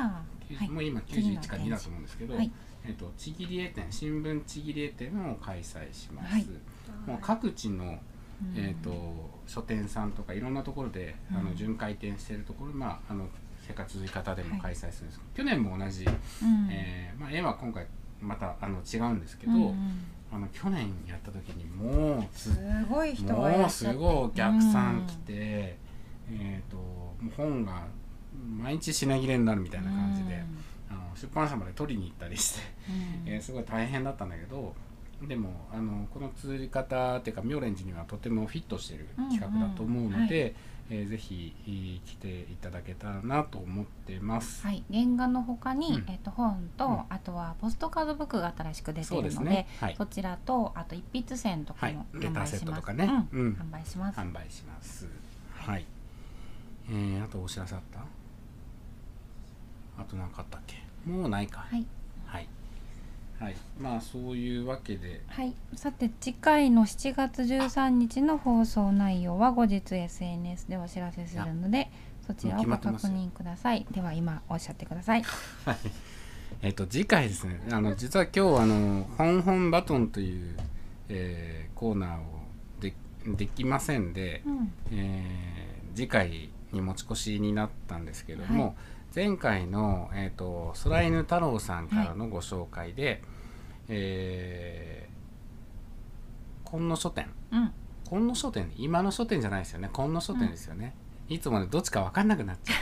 もう今91か2だと思うんですけど、はいえー、とちぎり絵展新聞ちぎり絵展を開催します、はい。もう各地の、うん。えー、と書店さんとかいろんなところで、あうん。の巡回展しているところ、まあ、あの生活続き方でも開催するんですけど、去年も同じ、うん。えーまあ、絵は今回またあの違うんですけど、うんうん。あの去年やった時にもうつすごい人がいもうすごいお客さん来て、えー、ともう本が毎日品切れになるみたいな感じで、あの出版社まで取りに行ったりして、うん。えーすごい大変だったんだけどでもあのこの綴り方っていうか妙蓮寺にはとてもフィットしてる企画だと思うので、えーぜひえー来ていただけたらなと思ってます。はい、原画の他に、うん。えっと本と、うん。あとはポストカードブックが新しく出てそいうるのでですね。はい。そちらとあと一筆線とかも販売します、セットとかね。うん。うん。販売します、販売します。はい。えー、あとお知らせあった？あと何かあったっけ？もうないか。はい、はい。はい。まあそういうわけで、はい、さて次回の7月13日の放送内容は後日 SNS でお知らせするのでそちらをご確認くださいでは今おっしゃってくださいはい。えっ、と次回ですね。あの実は今日あの本本バトンという、えーコーナーをでできませんで、うんえー次回に持ち越しになったんですけども、はい前回の、えー、と空犬太郎さんからのご紹介で、えー今野書店。うん。今野書店今の書店じゃないですよね。今野書店ですよね、いつもねどっちか分かんなくなっちゃ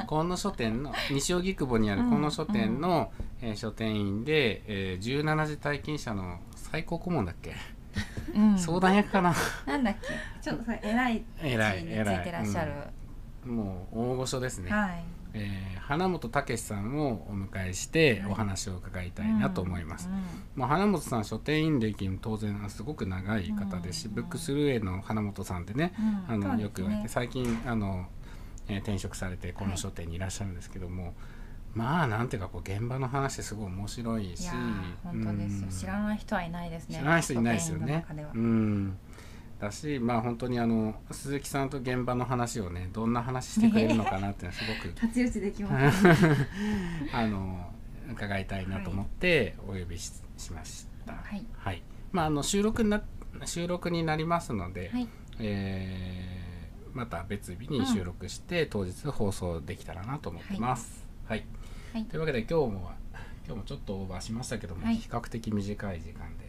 う。今野書店の西荻窪にある今野書店の、えー書店員で、えー17時体験者の最高顧問だっけ、うん。相談役かな？なんだっけ？ちょっとさ偉い偉い地位についてらっしゃる、もう大御所ですね、はいえー花本武さんをお迎えしてはい。お話を伺いたいなと思います、うんまあ、花本さん書店員歴も当然すごく長い方ですし、うんブックスルーへの花本さんってね、うん。あのね。よく言われて最近あのえー転職されてこの書店にいらっしゃるんですけども、まあなんていうかこう現場の話すごい面白いし本当ですよ、うん。知らない人はいないですね。知らない人いないですよね。書店員の中では。うんだしまあ本当にあの鈴木さんと現場の話をねどんな話してくれるのかなっていうのは すごく太刀打ちできます、あの伺いたいなと思ってお呼びし,、しました。はいはい。まああの収録にな収録になりますので、はいえーまた別日に収録して、当日放送できたらなと思ってます。はい。はいというわけで今日も今日もちょっとオーバーしましたけども、はい比較的短い時間で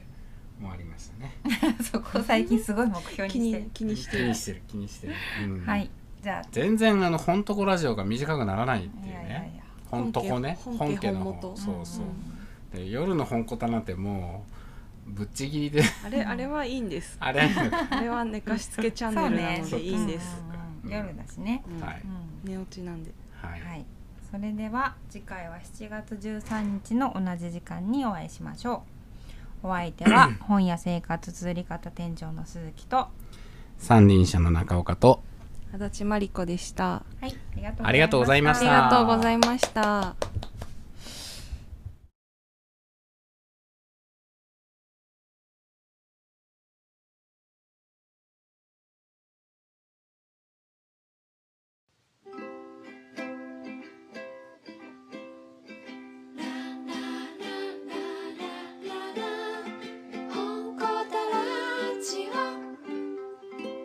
終わりましたね。そこを最近すごい目標気にしてに気にしてる。気にしてる気にしてる。うん。はい。じゃあ。全然あの本とこラジオが短くならないっていうね。や本とこね。本家の。方そうそう、んで夜の本コタなんてもうぶっちぎりで。あれあれはいいんです。あれ。あれは寝かしつけチャンネルなのでいいんです、うん。うん夜だしね、うん。はい。うん。寝落ちなんで。はい、はい、それでは次回は7月13日の同じ時間にお会いしましょうお相手は 本屋生活綴り方店長の鈴木とは三輪車の中岡と足立真理子でした。いありがとうございまありした。がとうございました